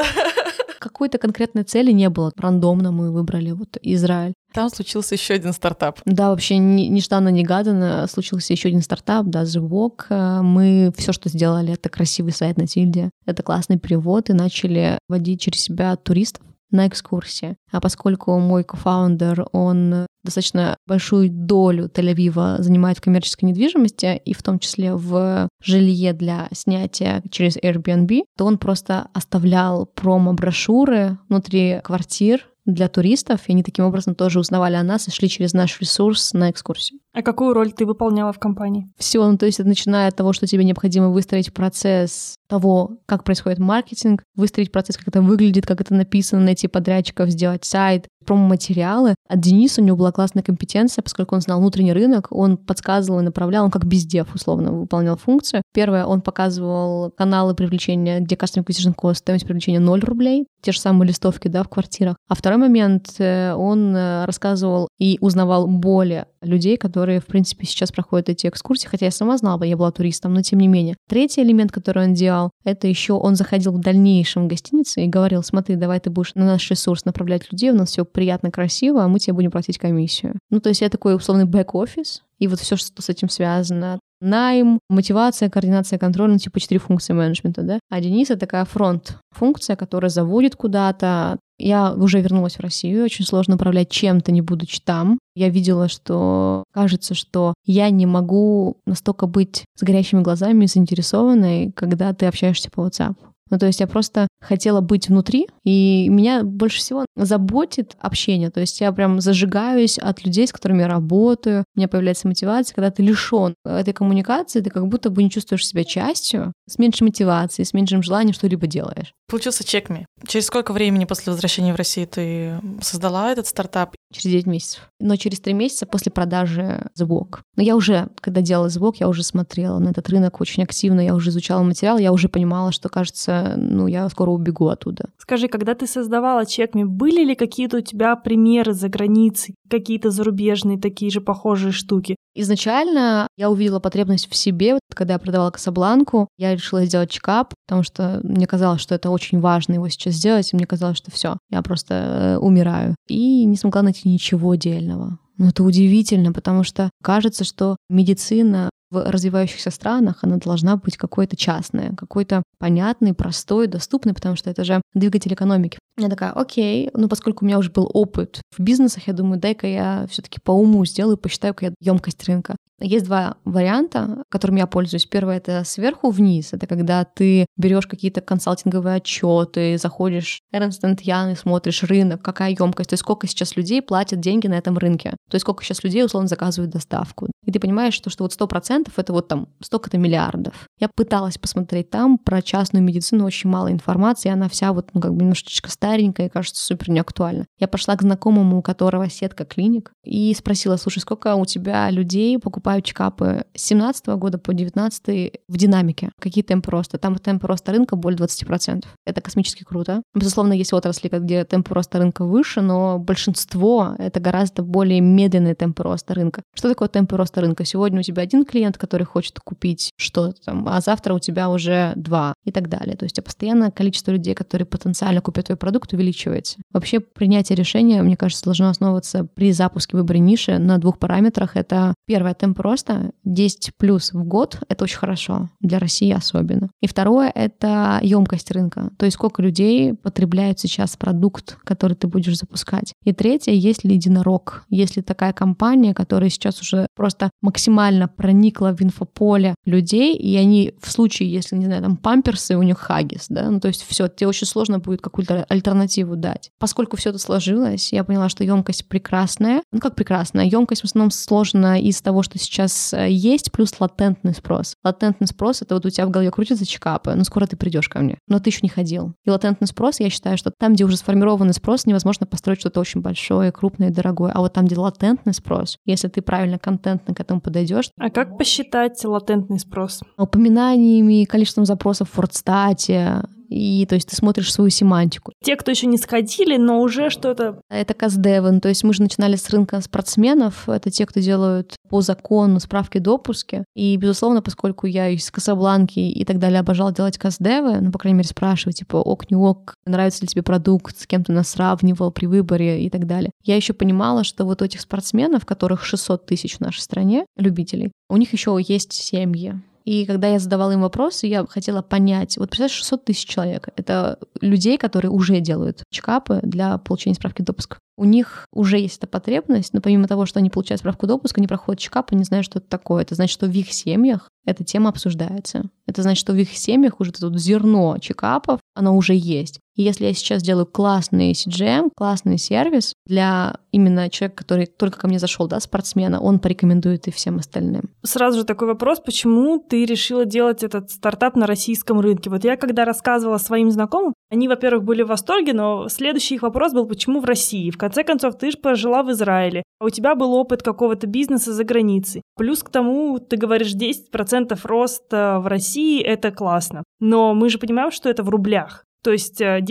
A: Какой-то конкретной цели не было. Рандомно мы выбрали вот Израиль.
C: Там случился еще один стартап.
A: Да, вообще нежданно-негаданно случился еще один стартап, да, Звук. Мы все, что сделали, это красивый сайт на Тильде, это классный перевод, и начали водить через себя туристов на экскурсии. А поскольку мой кофаундер, он достаточно большую долю Тель-Авива занимает в коммерческой недвижимости, и в том числе в жилье для снятия через Airbnb, то он просто оставлял промо-брошюры внутри квартир для туристов, и они таким образом тоже узнавали о нас и шли через наш ресурс на экскурсию.
B: А какую роль ты выполняла в компании?
A: Все, ну то есть начиная от того, что тебе необходимо выстроить процесс того, как происходит маркетинг, выстроить процесс, как это выглядит, как это написано, найти подрядчиков, сделать сайт, промо-материалы. От Дениса у него была классная компетенция, поскольку он знал внутренний рынок, он подсказывал и направлял, он как бездев условно выполнял функцию. Первое, он показывал каналы привлечения, где Custom Acquisition Cost, стоимость привлечения 0 рублей, те же самые листовки, да, в квартирах. А второй момент, э, он э, рассказывал и узнавал более людей, которые, в принципе, сейчас проходят эти экскурсии, хотя я сама знала, я была туристом, но тем не менее. Третий элемент, который он делал, это еще он заходил в дальнейшем в гостиницу и говорил, смотри, давай ты будешь на наш ресурс направлять людей, у нас все приятно, красиво, а мы тебе будем платить комиссию. Ну, то есть я такой условный бэк-офис, и вот все, что с этим связано. Найм, мотивация, координация, контроль, ну, типа четыре функции менеджмента, да? А Денис — это такая фронт-функция, которая заводит куда-то. Я уже вернулась в Россию, очень сложно управлять чем-то, не будучи там. Я видела, что кажется, что я не могу настолько быть с горящими глазами заинтересованной, когда ты общаешься по WhatsApp. Ну, то есть я просто хотела быть внутри, и меня больше всего заботит общение. То есть я прям зажигаюсь от людей, с которыми я работаю. У меня появляется мотивация, когда ты лишен этой коммуникации, ты как будто бы не чувствуешь себя частью, с меньшей мотивацией, с меньшим желанием что-либо делаешь.
C: Получился чекми. Через сколько времени после возвращения в Россию ты создала этот стартап?
A: Через 9 месяцев. Но через 3 месяца после продажи Walk. Но я уже, когда делала Walk, я уже смотрела на этот рынок очень активно, я уже изучала материал, я уже понимала, что, кажется, ну, я скоро убегу оттуда.
B: Скажи, когда ты создавала чекми, были ли какие-то у тебя примеры за границей, какие-то зарубежные такие же похожие штуки?
A: Изначально я увидела потребность в себе, вот когда я продавала Касабланку, я решила сделать чекап, потому что мне казалось, что это очень важно его сейчас сделать, и мне казалось, что все, я просто э, умираю. И не смогла найти ничего дельного. Ну, это удивительно, потому что кажется, что медицина в развивающихся странах она должна быть какой-то частная, какой-то понятный, простой, доступный, потому что это же двигатель экономики. Я такая, окей, ну поскольку у меня уже был опыт в бизнесах, я думаю, дай-ка я все-таки по уму сделаю, посчитаю-ка я емкость рынка. Есть два варианта, которыми я пользуюсь. Первый это сверху вниз. Это когда ты берешь какие-то консалтинговые отчеты, заходишь Ernst Young и смотришь рынок, какая емкость, то есть сколько сейчас людей платят деньги на этом рынке, то есть сколько сейчас людей условно заказывают доставку. И ты понимаешь, что, что вот сто процентов это вот там столько-то миллиардов. Я пыталась посмотреть там про частную медицину очень мало информации, она вся вот ну, как бы немножечко старенькая и кажется супер неактуальна. Я пошла к знакомому, у которого сетка клиник, и спросила, слушай, сколько у тебя людей покупают чекапы с 17 года по 19 в динамике? Какие темпы роста? Там темпы роста рынка более 20%. Это космически круто. Безусловно, есть отрасли, где темпы роста рынка выше, но большинство — это гораздо более медленные темпы роста рынка. Что такое темпы роста рынка? Сегодня у тебя один клиент, который хочет купить что-то там, а завтра у тебя уже два и так далее. То есть постоянно количество людей, которые потенциально купят твой продукт, увеличивается. Вообще принятие решения, мне кажется, должно основываться при запуске выбора ниши на двух параметрах. Это первое, темп роста, 10 плюс в год, это очень хорошо, для России особенно. И второе, это емкость рынка, то есть сколько людей потребляют сейчас продукт, который ты будешь запускать. И третье, есть ли единорог, есть ли такая компания, которая сейчас уже просто максимально проникла в инфополе людей, и они в случае, если, не знаю, там памперсы, у них хагис, да, ну то есть все, тебе очень сложно будет какую-то альтернативу дать. Поскольку все это сложилось, я поняла, что емкость прекрасная. Ну как прекрасная? Емкость в основном сложена из того, что сейчас э, есть, плюс латентный спрос. Латентный спрос — это вот у тебя в голове крутится чекапы, ну скоро ты придешь ко мне, но ты еще не ходил. И латентный спрос, я считаю, что там, где уже сформированный спрос, невозможно построить что-то очень большое, крупное и дорогое. А вот там, где латентный спрос, если ты правильно контентно к этому подойдешь.
B: А как посчитать латентный спрос?
A: Упоминаниями, количеством запросов в Фордстате, и то есть ты смотришь свою семантику.
B: Те, кто еще не сходили, но уже что-то...
A: Это каздевен, то есть мы же начинали с рынка спортсменов, это те, кто делают по закону справки допуски, и, безусловно, поскольку я из Касабланки и так далее обожал делать каздевы, ну, по крайней мере, спрашивать, типа, ок, не ок, нравится ли тебе продукт, с кем ты нас сравнивал при выборе и так далее. Я еще понимала, что вот у этих спортсменов, которых 600 тысяч в нашей стране, любителей, у них еще есть семьи, и когда я задавала им вопросы, я хотела понять, вот представляешь, 600 тысяч человек, это людей, которые уже делают чекапы для получения справки допуска. У них уже есть эта потребность, но помимо того, что они получают справку допуска, они проходят чекап и не знают, что это такое. Это значит, что в их семьях эта тема обсуждается. Это значит, что в их семьях уже вот зерно чекапов, оно уже есть. И если я сейчас делаю классный CGM, классный сервис для именно человека, который только ко мне зашел, да, спортсмена, он порекомендует и всем остальным.
B: Сразу же такой вопрос, почему ты решила делать этот стартап на российском рынке? Вот я когда рассказывала своим знакомым, они, во-первых, были в восторге, но следующий их вопрос был, почему в России? В конце концов, ты же пожила в Израиле, а у тебя был опыт какого-то бизнеса за границей. Плюс к тому, ты говоришь, 10% роста в России — это классно. Но мы же понимаем, что это в рублях. То есть 10%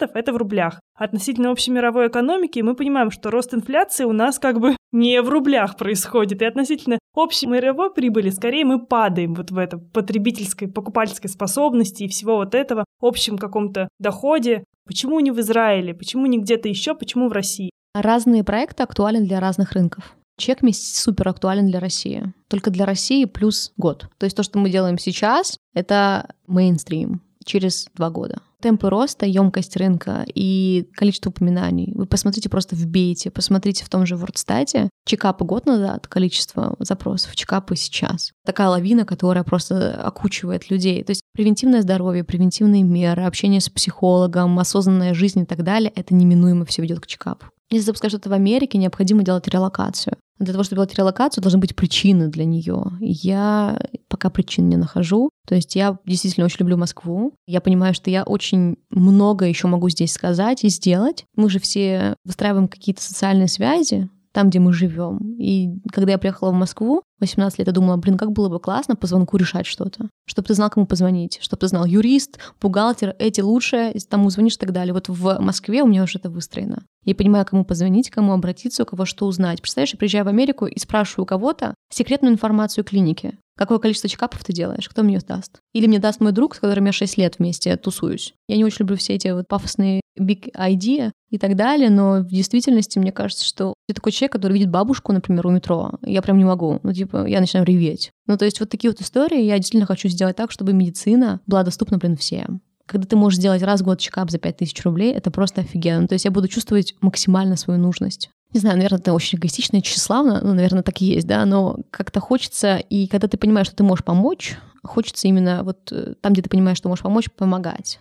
B: э, это в рублях. Относительно общей мировой экономики мы понимаем, что рост инфляции у нас как бы не в рублях происходит. И относительно общей мировой прибыли скорее мы падаем вот в это потребительской, покупательской способности и всего вот этого, общем каком-то доходе. Почему не в Израиле? Почему не где-то еще? Почему в России?
A: Разные проекты актуальны для разных рынков. Чекмись супер актуален для России. Только для России плюс год. То есть то, что мы делаем сейчас, это мейнстрим через два года. Темпы роста, емкость рынка и количество упоминаний. Вы посмотрите, просто вбейте, посмотрите в том же WordStat, чекапы год назад, количество запросов, чекапы сейчас. Такая лавина, которая просто окучивает людей. То есть превентивное здоровье, превентивные меры, общение с психологом, осознанная жизнь и так далее, это неминуемо все ведет к чекапу. Если запускать что-то в Америке, необходимо делать релокацию. Для того, чтобы делать релокацию, должны быть причины для нее. Я пока причин не нахожу. То есть я действительно очень люблю Москву. Я понимаю, что я очень много еще могу здесь сказать и сделать. Мы же все выстраиваем какие-то социальные связи, там, где мы живем. И когда я приехала в Москву, 18 лет, я думала, блин, как было бы классно по звонку решать что-то. Чтобы ты знал, кому позвонить. Чтобы ты знал юрист, бухгалтер, эти лучше, тому звонишь и так далее. Вот в Москве у меня уже это выстроено. Я понимаю, кому позвонить, кому обратиться, у кого что узнать. Представляешь, я приезжаю в Америку и спрашиваю у кого-то секретную информацию клиники. Какое количество чекапов ты делаешь? Кто мне даст? Или мне даст мой друг, с которым я 6 лет вместе тусуюсь. Я не очень люблю все эти вот пафосные big idea и так далее, но в действительности мне кажется, что ты такой человек, который видит бабушку, например, у метро, я прям не могу. Ну, типа, я начинаю реветь. Ну, то есть вот такие вот истории я действительно хочу сделать так, чтобы медицина была доступна, блин, всем когда ты можешь сделать раз в год чекап за 5000 рублей, это просто офигенно. То есть я буду чувствовать максимально свою нужность. Не знаю, наверное, это очень эгоистично и тщеславно, ну, наверное, так и есть, да, но как-то хочется, и когда ты понимаешь, что ты можешь помочь, хочется именно вот э, там, где ты понимаешь, что можешь помочь, помогать.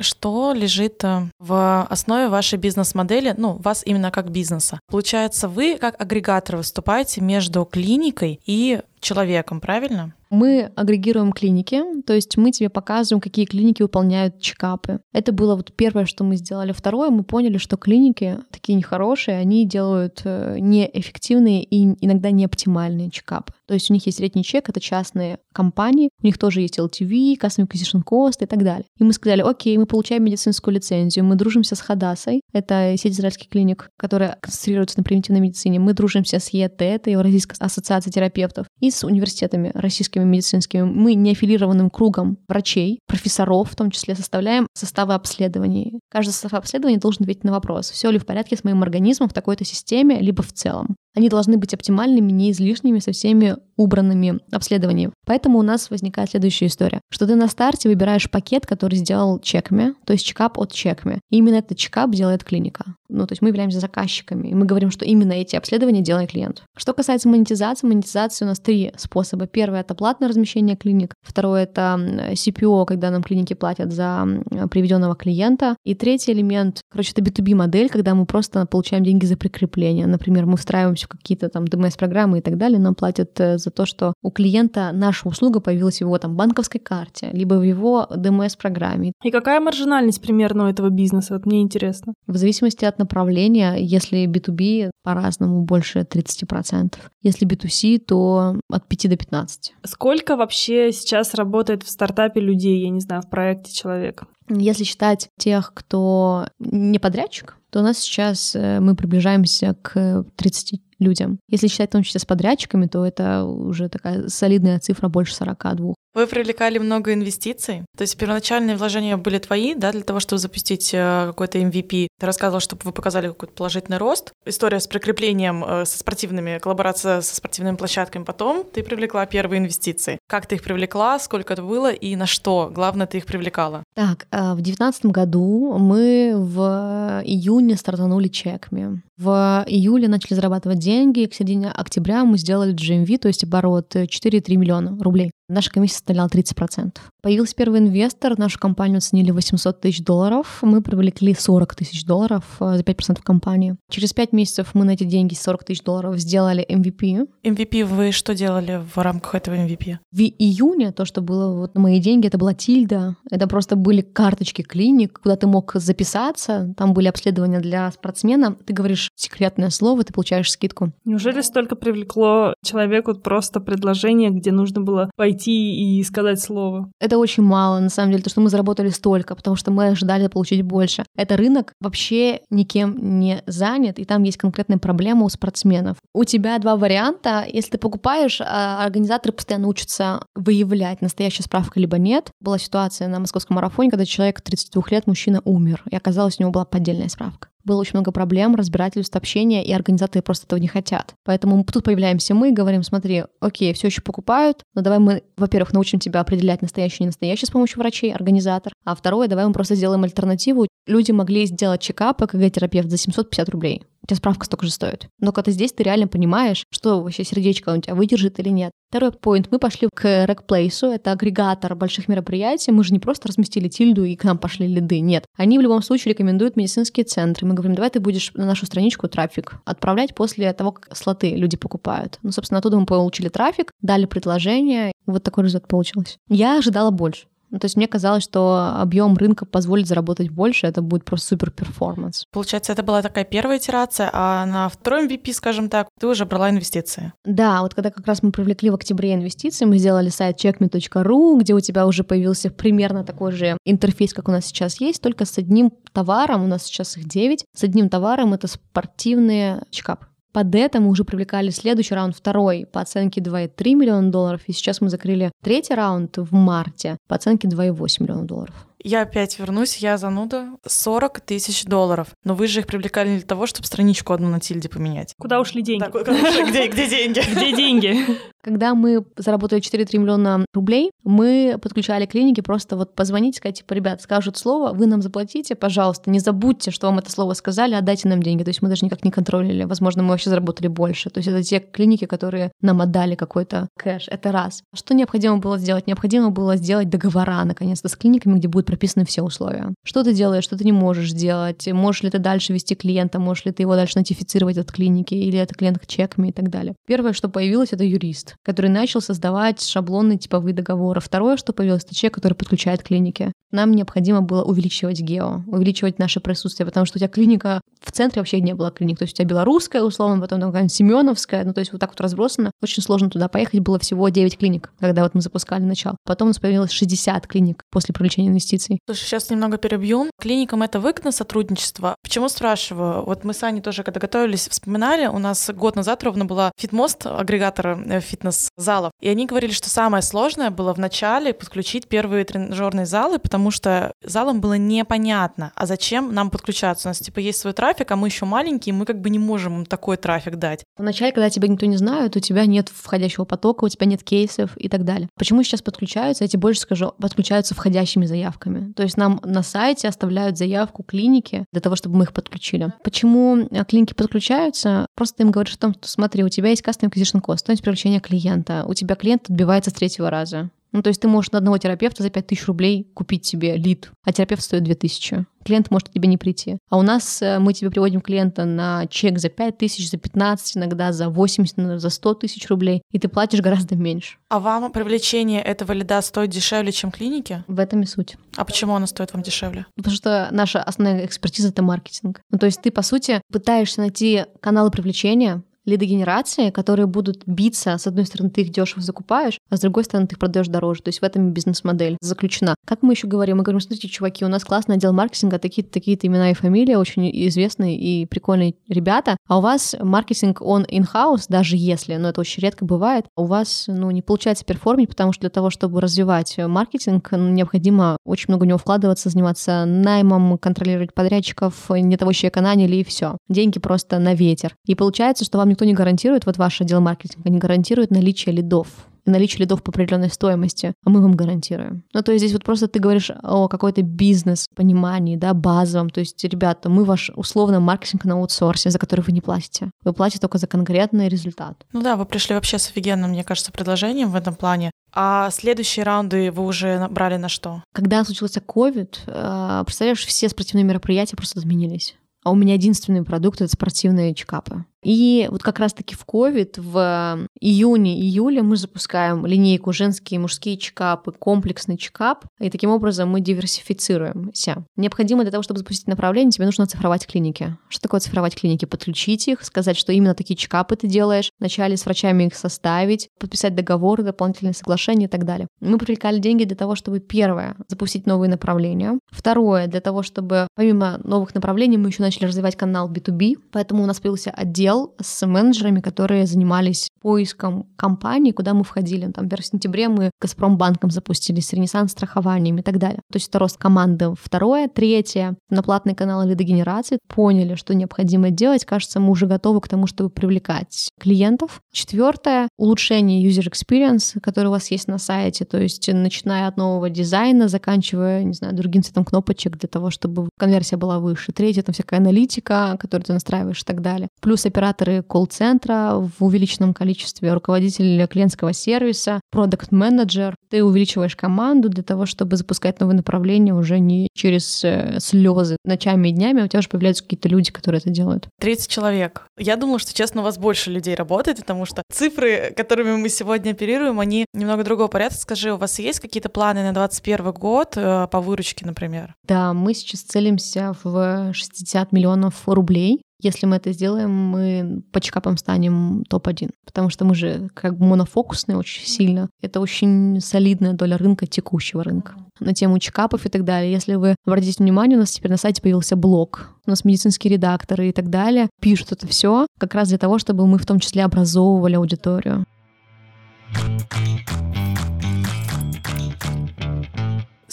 C: Что лежит э, в основе вашей бизнес-модели, ну, вас именно как бизнеса? Получается, вы как агрегатор выступаете между клиникой и человеком, правильно?
A: Мы агрегируем клиники, то есть мы тебе показываем, какие клиники выполняют чекапы. Это было вот первое, что мы сделали. Второе, мы поняли, что клиники такие нехорошие, они делают э, неэффективные и иногда неоптимальные чекапы. То есть у них есть средний чек, это частные компании, у них тоже есть LTV, Custom Acquisition Cost и так далее. И мы сказали, окей, мы получаем медицинскую лицензию, мы дружимся с Хадасой, это сеть израильских клиник, которая концентрируется на превентивной медицине, мы дружимся с ЕТ, это Евразийская ассоциация терапевтов, и с университетами российскими медицинскими. Мы неаффилированным кругом врачей, профессоров в том числе составляем составы обследований. Каждый состав обследования должен ответить на вопрос, все ли в порядке с моим организмом в такой-то системе, либо в целом. Они должны быть оптимальными, не излишними, со всеми убранными обследованиями. Поэтому у нас возникает следующая история, что ты на старте выбираешь пакет, который сделал чекме, то есть чекап от чекме. И именно этот чекап делает клиника. Ну, то есть мы являемся заказчиками, и мы говорим, что именно эти обследования делает клиент. Что касается монетизации, монетизации у нас три способа. Первый — это платное размещение клиник. Второй — это CPO, когда нам клиники платят за приведенного клиента. И третий элемент, короче, это B2B модель, когда мы просто получаем деньги за прикрепление. Например, мы встраиваемся какие-то там DMS-программы и так далее, нам платят э, за то, что у клиента наша услуга появилась в его там банковской карте, либо в его DMS-программе.
B: И какая маржинальность примерно у этого бизнеса? Вот мне интересно.
A: В зависимости от направления, если B2B по-разному больше 30%. Если B2C, то от 5 до 15.
B: Сколько вообще сейчас работает в стартапе людей, я не знаю, в проекте человек?
A: Если считать тех, кто не подрядчик, то у нас сейчас э, мы приближаемся к 30 людям. Если считать в том числе с подрядчиками, то это уже такая солидная цифра больше 42.
C: Вы привлекали много инвестиций, то есть первоначальные вложения были твои, да, для того, чтобы запустить э, какой-то MVP. Ты рассказывал, чтобы вы показали какой-то положительный рост. История с прикреплением э, со спортивными, коллаборация со спортивными площадками. Потом ты привлекла первые инвестиции. Как ты их привлекла, сколько это было и на что? Главное, ты их привлекала.
A: Так, в 2019 году мы в июне стартанули чеками. В июле начали зарабатывать деньги, и к середине октября мы сделали GMV, то есть оборот 4,3 миллиона рублей. Наша комиссия составляла 30%. Появился первый инвестор, нашу компанию оценили 800 тысяч долларов, мы привлекли 40 тысяч долларов э, за 5% компании. Через 5 месяцев мы на эти деньги, 40 тысяч долларов, сделали MVP.
C: MVP вы что делали в рамках этого MVP?
A: В июне то, что было вот на мои деньги, это была тильда. Это просто были карточки клиник, куда ты мог записаться, там были обследования для спортсмена. Ты говоришь секретное слово, ты получаешь скидку.
B: Неужели столько привлекло человеку просто предложение, где нужно было пойти пойти и сказать слово.
A: Это очень мало, на самом деле, то, что мы заработали столько, потому что мы ожидали получить больше. Это рынок вообще никем не занят, и там есть конкретная проблема у спортсменов. У тебя два варианта. Если ты покупаешь, а организаторы постоянно учатся выявлять, настоящая справка либо нет. Была ситуация на московском марафоне, когда человек 32 лет, мужчина, умер, и оказалось, у него была поддельная справка было очень много проблем, разбирательств, общения, и организаторы просто этого не хотят. Поэтому тут появляемся мы и говорим, смотри, окей, все еще покупают, но давай мы, во-первых, научим тебя определять настоящее и ненастоящее с помощью врачей, организатор, а второе, давай мы просто сделаем альтернативу. Люди могли сделать чекап, ЭКГ-терапевт за 750 рублей у тебя справка столько же стоит. Но когда здесь ты реально понимаешь, что вообще сердечко у тебя выдержит или нет. Второй поинт. Мы пошли к Рекплейсу, это агрегатор больших мероприятий. Мы же не просто разместили тильду и к нам пошли лиды, нет. Они в любом случае рекомендуют медицинские центры. Мы говорим, давай ты будешь на нашу страничку трафик отправлять после того, как слоты люди покупают. Ну, собственно, оттуда мы получили трафик, дали предложение, вот такой результат получился. Я ожидала больше Ну, то есть мне казалось, что объем рынка позволит заработать больше, это будет просто супер перформанс.
C: Получается, это была такая первая итерация, а на втором VP, скажем так, ты уже брала инвестиции.
A: Да, вот когда как раз мы привлекли в октябре инвестиции, мы сделали сайт checkme.ru, где у тебя уже появился примерно такой же интерфейс, как у нас сейчас есть, только с одним товаром, у нас сейчас их 9, с одним товаром это спортивные чекапы. Под это мы уже привлекали следующий раунд, второй, по оценке 2,3 миллиона долларов, и сейчас мы закрыли третий раунд в марте по оценке 2,8 миллиона долларов.
C: Я опять вернусь, я зануда. 40 тысяч долларов. Но вы же их привлекали для того, чтобы страничку одну на тильде поменять.
B: Куда ушли деньги?
C: Да, куда ушли? где, где деньги?
B: Где деньги?
A: Когда мы заработали 4-3 миллиона рублей, мы подключали клиники просто вот позвонить, сказать, типа, ребят, скажут слово, вы нам заплатите, пожалуйста, не забудьте, что вам это слово сказали, отдайте нам деньги. То есть мы даже никак не контролили. Возможно, мы вообще заработали больше. То есть это те клиники, которые нам отдали какой-то кэш. Это раз. Что необходимо было сделать? Необходимо было сделать договора, наконец-то, с клиниками, где будут прописаны все условия. Что ты делаешь, что ты не можешь делать, можешь ли ты дальше вести клиента, можешь ли ты его дальше нотифицировать от клиники, или это клиент чеками и так далее. Первое, что появилось, это юрист который начал создавать шаблонные типовые договоры. Второе, что появилось, это человек, который подключает клиники. Нам необходимо было увеличивать гео, увеличивать наше присутствие, потому что у тебя клиника в центре вообще не было клиник. То есть у тебя белорусская, условно, потом какая-нибудь семеновская, ну то есть вот так вот разбросано. Очень сложно туда поехать. Было всего 9 клиник, когда вот мы запускали начало. Потом у нас появилось 60 клиник после привлечения инвестиций.
C: Слушай, сейчас немного перебью. Клиникам это выгодно сотрудничество? Почему спрашиваю? Вот мы с Аней тоже, когда готовились, вспоминали, у нас год назад ровно была Фитмост, агрегатор э, фитнес-залов, и они говорили, что самое сложное было в начале подключить первые тренажерные залы, потому что залам было непонятно, а зачем нам подключаться? У нас типа есть свой трафик, а мы еще маленькие, мы как бы не можем им такой трафик дать.
A: Вначале, когда тебя никто не знает, у тебя нет входящего потока, у тебя нет кейсов и так далее. Почему сейчас подключаются? Я тебе больше скажу, подключаются входящими заявками. То есть нам на сайте оставляют заявку клиники для того, чтобы мы их подключили. Почему э, клиники подключаются? Просто им говоришь о том, что смотри, у тебя есть custom acquisition cost, стоимость привлечения клиента, у тебя клиент отбивается с третьего раза. Ну, то есть ты можешь на одного терапевта за 5000 рублей купить себе лид, а терапевт стоит 2000. Клиент может к тебе не прийти. А у нас э, мы тебе приводим клиента на чек за 5000, за 15, иногда за 80, за 100 тысяч рублей, и ты платишь гораздо меньше.
C: А вам привлечение этого лида стоит дешевле, чем клиники?
A: В этом и суть.
C: А почему оно стоит вам дешевле?
A: Потому что наша основная экспертиза — это маркетинг. Ну, то есть ты, по сути, пытаешься найти каналы привлечения, лидогенерации, которые будут биться. С одной стороны, ты их дешево закупаешь, а с другой стороны, ты их продаешь дороже. То есть в этом бизнес-модель заключена. Как мы еще говорим? Мы говорим, смотрите, чуваки, у нас классный отдел маркетинга, такие-то такие имена и фамилии, очень известные и прикольные ребята, а у вас маркетинг, он in-house, даже если, но это очень редко бывает, у вас, ну, не получается перформить, потому что для того, чтобы развивать маркетинг, необходимо очень много в него вкладываться, заниматься наймом, контролировать подрядчиков, не того человека наняли, и все. Деньги просто на ветер. И получается, что вам никто не гарантирует, вот ваш отдел маркетинга не гарантирует наличие лидов наличие лидов по определенной стоимости, а мы вам гарантируем. Ну, то есть здесь вот просто ты говоришь о какой-то бизнес-понимании, да, базовом. То есть, ребята, мы ваш условно маркетинг на аутсорсе, за который вы не платите. Вы платите только за конкретный результат.
C: Ну да, вы пришли вообще с офигенным, мне кажется, предложением в этом плане. А следующие раунды вы уже брали на что?
A: Когда случился COVID, э, представляешь, все спортивные мероприятия просто отменились. А у меня единственный продукт — это спортивные чекапы. И вот как раз-таки в COVID в июне-июле мы запускаем линейку женские и мужские чекапы, комплексный чекап, и таким образом мы диверсифицируемся. Необходимо для того, чтобы запустить направление, тебе нужно оцифровать клиники. Что такое оцифровать клиники? Подключить их, сказать, что именно такие чекапы ты делаешь, вначале с врачами их составить, подписать договоры, дополнительные соглашения и так далее. Мы привлекали деньги для того, чтобы, первое, запустить новые направления, второе, для того, чтобы помимо новых направлений мы еще начали развивать канал B2B, поэтому у нас появился отдел отдел с менеджерами, которые занимались поиском компаний, куда мы входили. Там, например, в сентябре мы Газпромбанком запустились, Ренессанс страхованием и так далее. То есть это рост команды. Второе. Третье. На платные каналы лидогенерации поняли, что необходимо делать. Кажется, мы уже готовы к тому, чтобы привлекать клиентов. Четвертое. Улучшение user experience, который у вас есть на сайте. То есть начиная от нового дизайна, заканчивая, не знаю, другим цветом кнопочек для того, чтобы конверсия была выше. Третье — это всякая аналитика, которую ты настраиваешь и так далее. Плюс, опять операторы колл-центра в увеличенном количестве, руководитель клиентского сервиса, продукт-менеджер. Ты увеличиваешь команду для того, чтобы запускать новые направления уже не через э, слезы ночами и днями, а у тебя уже появляются какие-то люди, которые это делают.
C: 30 человек. Я думала, что, честно, у вас больше людей работает, потому что цифры, которыми мы сегодня оперируем, они немного другого порядка. Скажи, у вас есть какие-то планы на 2021 год э, по выручке, например?
A: Да, мы сейчас целимся в 60 миллионов рублей. Если мы это сделаем, мы по чекапам станем топ-1, потому что мы же как бы монофокусные очень сильно. Это очень солидная доля рынка, текущего рынка. На тему чекапов и так далее. Если вы обратите внимание, у нас теперь на сайте появился блог. У нас медицинские редакторы и так далее пишут это все как раз для того, чтобы мы в том числе образовывали аудиторию.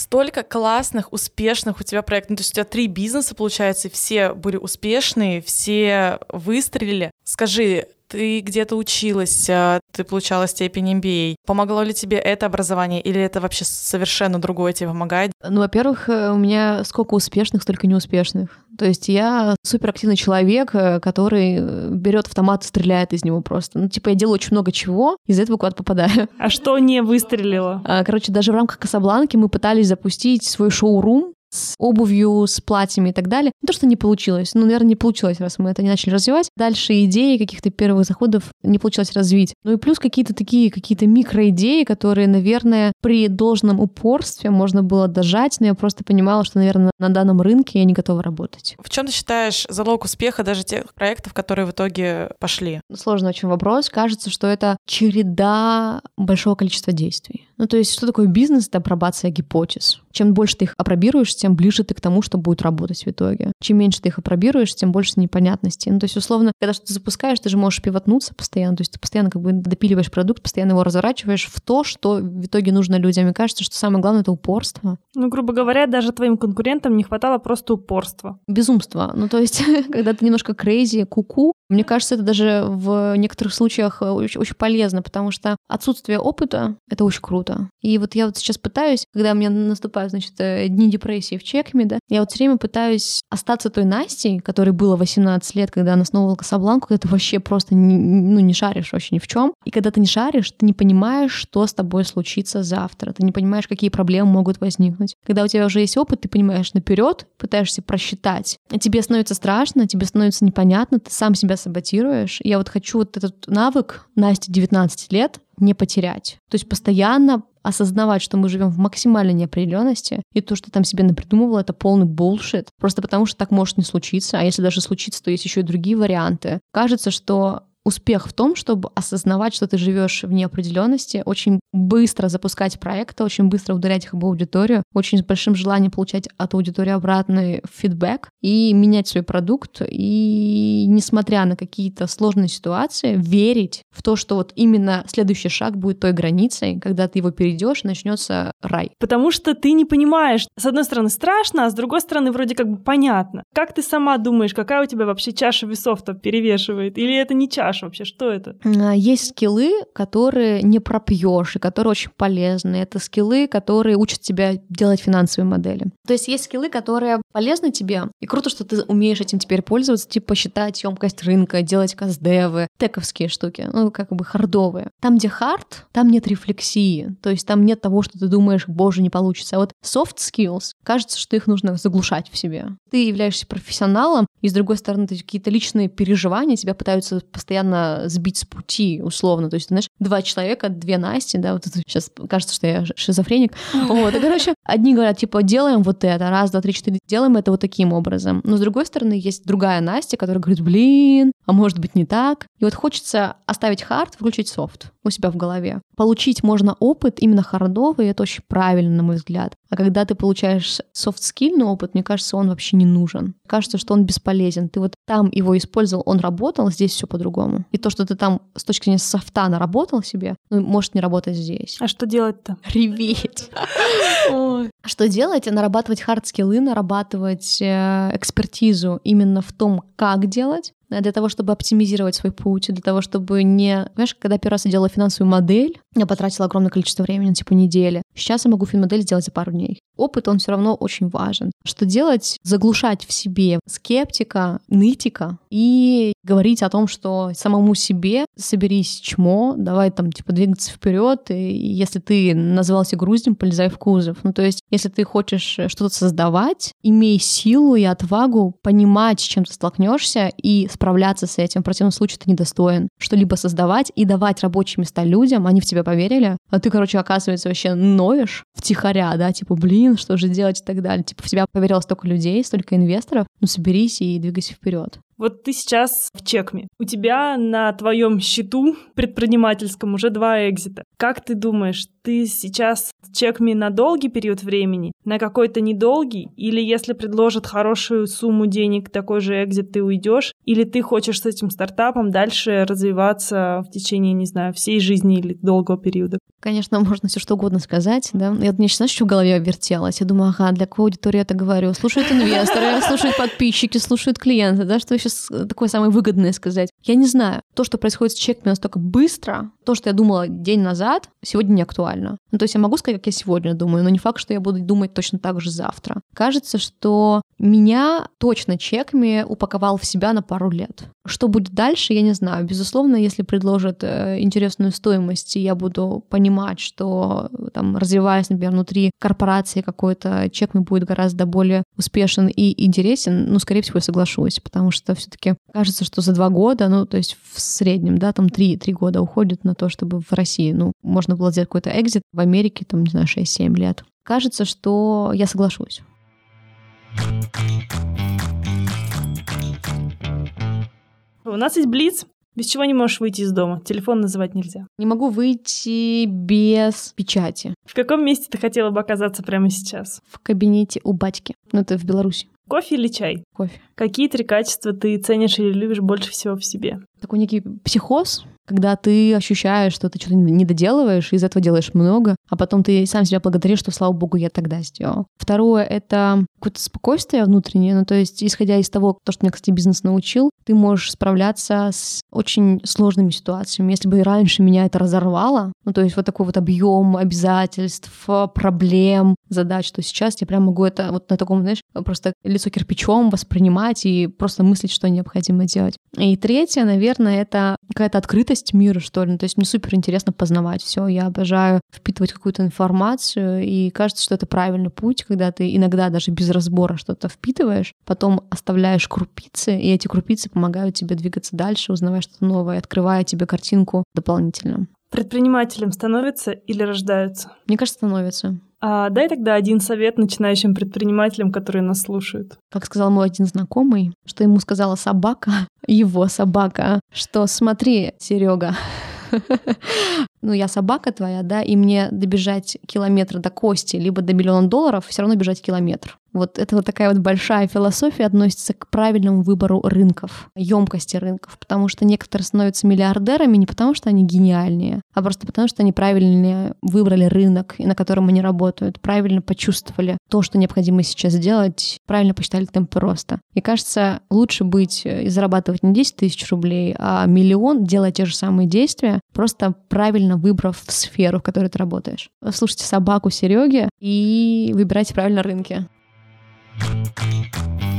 C: Столько классных, успешных у тебя проектов. Ну, то есть у тебя три бизнеса, получается, все были успешные, все выстрелили. Скажи, ты где-то училась, а, ты получала степень MBA. Помогло ли тебе это образование или это вообще совершенно другое тебе помогает?
A: Ну, во-первых, э, у меня сколько успешных, столько неуспешных. То есть я суперактивный человек, э, который э, берет автомат и стреляет из него просто. Ну, типа, я делаю очень много чего, из-за этого куда-то попадаю.
B: А что не выстрелило?
A: А, короче, даже в рамках Касабланки мы пытались запустить свой шоу-рум, с обувью, с платьями и так далее. Не то, что не получилось, ну, наверное, не получилось, раз мы это не начали развивать. Дальше идеи каких-то первых заходов не получилось развить. Ну и плюс какие-то такие, какие-то микроидеи, которые, наверное, при должном упорстве можно было дожать, но я просто понимала, что, наверное, на данном рынке я не готова работать.
C: В чем ты считаешь залог успеха даже тех проектов, которые в итоге пошли?
A: Сложный очень вопрос. Кажется, что это череда большого количества действий. Ну, то есть, что такое бизнес? Это апробация гипотез. Чем больше ты их апробируешь, тем ближе ты к тому, что будет работать в итоге. Чем меньше ты их апробируешь, тем больше непонятностей. Ну, то есть, условно, когда что-то запускаешь, ты же можешь пивотнуться постоянно, то есть ты постоянно как бы допиливаешь продукт, постоянно его разворачиваешь в то, что в итоге нужно людям. И кажется, что самое главное — это упорство.
B: Ну, грубо говоря, даже твоим конкурентам не хватало просто упорства.
A: Безумство. Ну, то есть, когда ты немножко крейзи, куку, мне кажется, это даже в некоторых случаях очень, очень полезно, потому что отсутствие опыта — это очень круто. И вот я вот сейчас пытаюсь, когда у меня наступают, значит, э, дни депрессии в чекме, да, я вот все время пытаюсь остаться той Настей, которой было 18 лет, когда она основывала Касабланку, когда ты вообще просто не, ну, не шаришь вообще ни в чем. И когда ты не шаришь, ты не понимаешь, что с тобой случится завтра. Ты не понимаешь, какие проблемы могут возникнуть. Когда у тебя уже есть опыт, ты понимаешь наперед, пытаешься просчитать. А тебе становится страшно, тебе становится непонятно, ты сам себя саботируешь. Я вот хочу вот этот навык Насте 19 лет не потерять. То есть постоянно осознавать, что мы живем в максимальной неопределенности, и то, что там себе напридумывала, это полный булшит. Просто потому, что так может не случиться, а если даже случится, то есть еще и другие варианты. Кажется, что успех в том, чтобы осознавать, что ты живешь в неопределенности, очень быстро запускать проекты, очень быстро ударять их в аудиторию, очень с большим желанием получать от аудитории обратный фидбэк и менять свой продукт. И несмотря на какие-то сложные ситуации, верить в то, что вот именно следующий шаг будет той границей, когда ты его перейдешь, начнется рай.
B: Потому что ты не понимаешь, с одной стороны страшно, а с другой стороны вроде как бы понятно. Как ты сама думаешь, какая у тебя вообще чаша весов-то перевешивает? Или это не чаша вообще? Что это?
A: А, есть скиллы, которые не пропьешь, и которые очень полезны. Это скиллы, которые учат тебя делать финансовые модели. То есть есть скиллы, которые полезны тебе, и круто, что ты умеешь этим теперь пользоваться, типа считать емкость рынка, делать каздевы, тековские штуки, ну, как бы хардовые. Там, где хард, там нет рефлексии, то есть там нет того, что ты думаешь, боже, не получится. А вот soft skills, кажется, что их нужно заглушать в себе. Ты являешься профессионалом, и с другой стороны, какие-то личные переживания тебя пытаются постоянно сбить с пути, условно. То есть, знаешь, два человека, две Насти, да, вот это сейчас кажется, что я шизофреник. Вот, и, короче, одни говорят, типа, делаем вот это, раз, два, три, четыре, делаем это вот таким образом. Но с другой стороны, есть другая Настя, которая говорит, блин, а может быть не так. И вот хочется оставить hard, включить софт у себя в голове. Получить можно опыт именно хардовый, и это очень правильно, на мой взгляд. А когда ты получаешь soft-skill'ьный опыт, мне кажется, он вообще не нужен. Кажется, что он бесполезен. Ты вот там его использовал, он работал, здесь все по-другому. И то, что ты там с точки зрения софта наработал себе, ну, может не работать здесь.
B: А что делать-то?
A: Реветь. Что делать? Нарабатывать hard skill'ы, нарабатывать э, экспертизу именно в том, как делать, для того, чтобы оптимизировать свой путь, для того, чтобы не... Знаешь, когда первый раз я делала финансовую модель, я потратила огромное количество времени, типа недели. Сейчас я могу финмодель сделать за пару дней. Опыт, он все равно очень важен. Что делать? Заглушать в себе скептика, нытика и говорить о том, что самому себе соберись чмо, давай там типа двигаться вперед, и если ты назывался груздем, полезай в кузов. Ну то есть, если ты хочешь что-то создавать, имей силу и отвагу понимать, с чем ты столкнешься и справляться с этим. В противном случае ты недостоин что-либо создавать и давать рабочие места людям, они в тебя поверили, а ты, короче, оказывается, вообще ноешь втихаря, да, типа, блин, что же делать и так далее. Типа, в тебя поверило столько людей, столько инвесторов, ну соберись и двигайся вперед.
B: Вот ты сейчас в Чекме. У тебя на твоем счету предпринимательском уже два экзита. Как ты думаешь, ты сейчас в Чекме на долгий период времени, на какой-то недолгий, или если предложат хорошую сумму денег, такой же экзит, ты уйдешь, или ты хочешь с этим стартапом дальше развиваться в течение, не знаю, всей жизни или долгого периода?
A: Конечно, можно все что угодно сказать, да. Я не знаешь, что в голове вертелось. Я думаю, ага, для какой аудитории я это говорю? Слушают инвесторы, слушают подписчики, слушают клиенты, да, что сейчас такое самое выгодное сказать. Я не знаю. То, что происходит с чеками настолько быстро, то, что я думала день назад, сегодня не актуально. Ну, то есть я могу сказать, как я сегодня думаю, но не факт, что я буду думать точно так же завтра. Кажется, что меня точно чеками упаковал в себя на пару лет. Что будет дальше, я не знаю. Безусловно, если предложат э, интересную стоимость, и я буду понимать, что там, развиваясь, например, внутри корпорации какой-то, чек будет гораздо более успешен и интересен, ну, скорее всего, я соглашусь, потому что все таки кажется, что за два года, ну, то есть в среднем, да, там три, три года уходит на то, чтобы в России, ну, можно было сделать какой-то экзит, в Америке, там, не знаю, 6-7 лет. Кажется, что я соглашусь.
B: У нас есть Блиц. Без чего не можешь выйти из дома? Телефон называть нельзя.
A: Не могу выйти без печати.
B: В каком месте ты хотела бы оказаться прямо сейчас?
A: В кабинете у батьки. Ну, это в Беларуси.
B: Кофе или чай?
A: Кофе.
B: Какие три качества ты ценишь или любишь больше всего в себе?
A: Такой некий психоз, когда ты ощущаешь, что ты что-то не доделываешь, и из этого делаешь много, а потом ты сам себя благодаришь, что, слава богу, я тогда сделал. Второе — это какое-то спокойствие внутреннее, ну, то есть, исходя из того, то, что меня, кстати, бизнес научил, ты можешь справляться с очень сложными ситуациями. Если бы раньше меня это разорвало, ну, то есть вот такой вот объем обязательств, проблем, задач, то сейчас я прям могу это вот на таком, знаешь, просто лицо кирпичом воспринимать и просто мыслить, что необходимо делать. И третье, наверное, это какая-то открытость мира, что ли. Ну, то есть мне супер интересно познавать все. Я обожаю впитывать какую-то информацию, и кажется, что это правильный путь, когда ты иногда даже без разбора что-то впитываешь, потом оставляешь крупицы, и эти крупицы помогают тебе двигаться дальше, узнавая что-то новое, открывая тебе картинку дополнительно.
B: Предпринимателем становятся или рождаются?
A: Мне кажется, становятся.
B: А дай тогда один совет начинающим предпринимателям, которые нас слушают.
A: Как сказал мой один знакомый, что ему сказала собака, его собака, что смотри, Серега, ну, я собака твоя, да, и мне добежать километр до кости, либо до миллиона долларов, все равно бежать километр. Вот это вот такая вот большая философия относится к правильному выбору рынков, емкости рынков, потому что некоторые становятся миллиардерами не потому, что они гениальнее, а просто потому, что они правильно выбрали рынок, на котором они работают, правильно почувствовали то, что необходимо сейчас сделать, правильно посчитали темпы роста. И кажется, лучше быть и зарабатывать не 10 тысяч рублей, а миллион, делая те же самые действия, просто правильно выбрав сферу, в которой ты работаешь. Слушайте собаку Сереги и выбирайте правильно рынки.
B: Música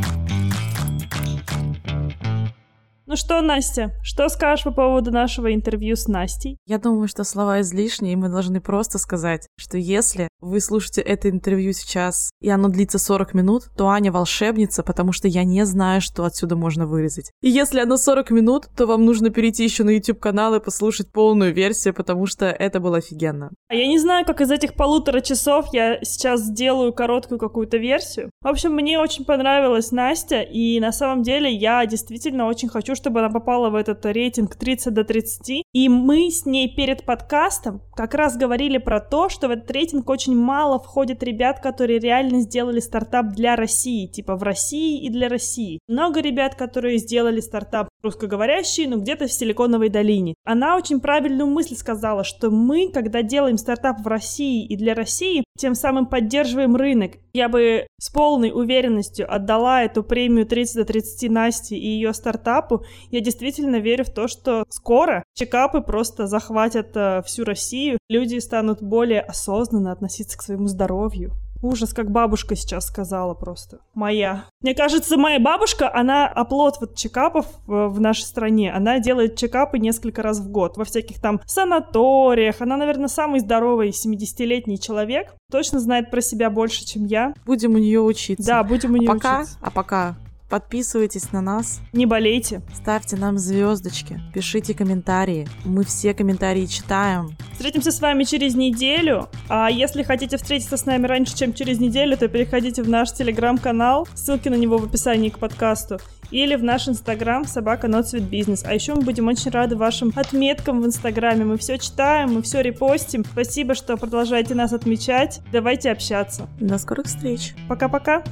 B: Ну что, Настя, что скажешь по поводу нашего интервью с Настей?
C: Я думаю, что слова излишние, и мы должны просто сказать, что если вы слушаете это интервью сейчас, и оно длится 40 минут, то Аня волшебница, потому что я не знаю, что отсюда можно вырезать. И если оно 40 минут, то вам нужно перейти еще на YouTube-канал и послушать полную версию, потому что это было офигенно.
B: А я не знаю, как из этих полутора часов я сейчас сделаю короткую какую-то версию. В общем, мне очень понравилась Настя, и на самом деле я действительно очень хочу, чтобы она попала в этот рейтинг 30 до 30. И мы с ней перед подкастом как раз говорили про то, что в этот рейтинг очень мало входит ребят, которые реально сделали стартап для России, типа в России и для России. Много ребят, которые сделали стартап русскоговорящие, но где-то в Силиконовой долине. Она очень правильную мысль сказала, что мы, когда делаем стартап в России и для России, тем самым поддерживаем рынок. Я бы с полной уверенностью отдала эту премию 30 до 30 Насти и ее стартапу. Я действительно верю в то, что скоро чекапы просто захватят э, всю Россию. Люди станут более осознанно относиться к своему здоровью Ужас, как бабушка сейчас сказала просто. Моя. Мне кажется, моя бабушка, она оплот вот чекапов в, в нашей стране. Она делает чекапы несколько раз в год во всяких там санаториях. Она, наверное, самый здоровый 70-летний человек. Точно знает про себя больше, чем я.
C: Будем у нее учиться.
B: Да, будем у нее
C: пока,
B: учиться.
C: А пока Подписывайтесь на нас,
B: Не болейте.
C: ставьте нам звездочки, пишите комментарии. Мы все комментарии читаем.
B: Встретимся с вами через неделю. А если хотите встретиться с нами раньше, чем через неделю, то переходите в наш телеграм-канал. Ссылки на него в описании к подкасту. Или в наш инстаграм собака Business. А еще мы будем очень рады вашим отметкам в инстаграме. Мы все читаем, мы все репостим. Спасибо, что продолжаете нас отмечать. Давайте общаться.
C: До скорых встреч!
B: Пока-пока.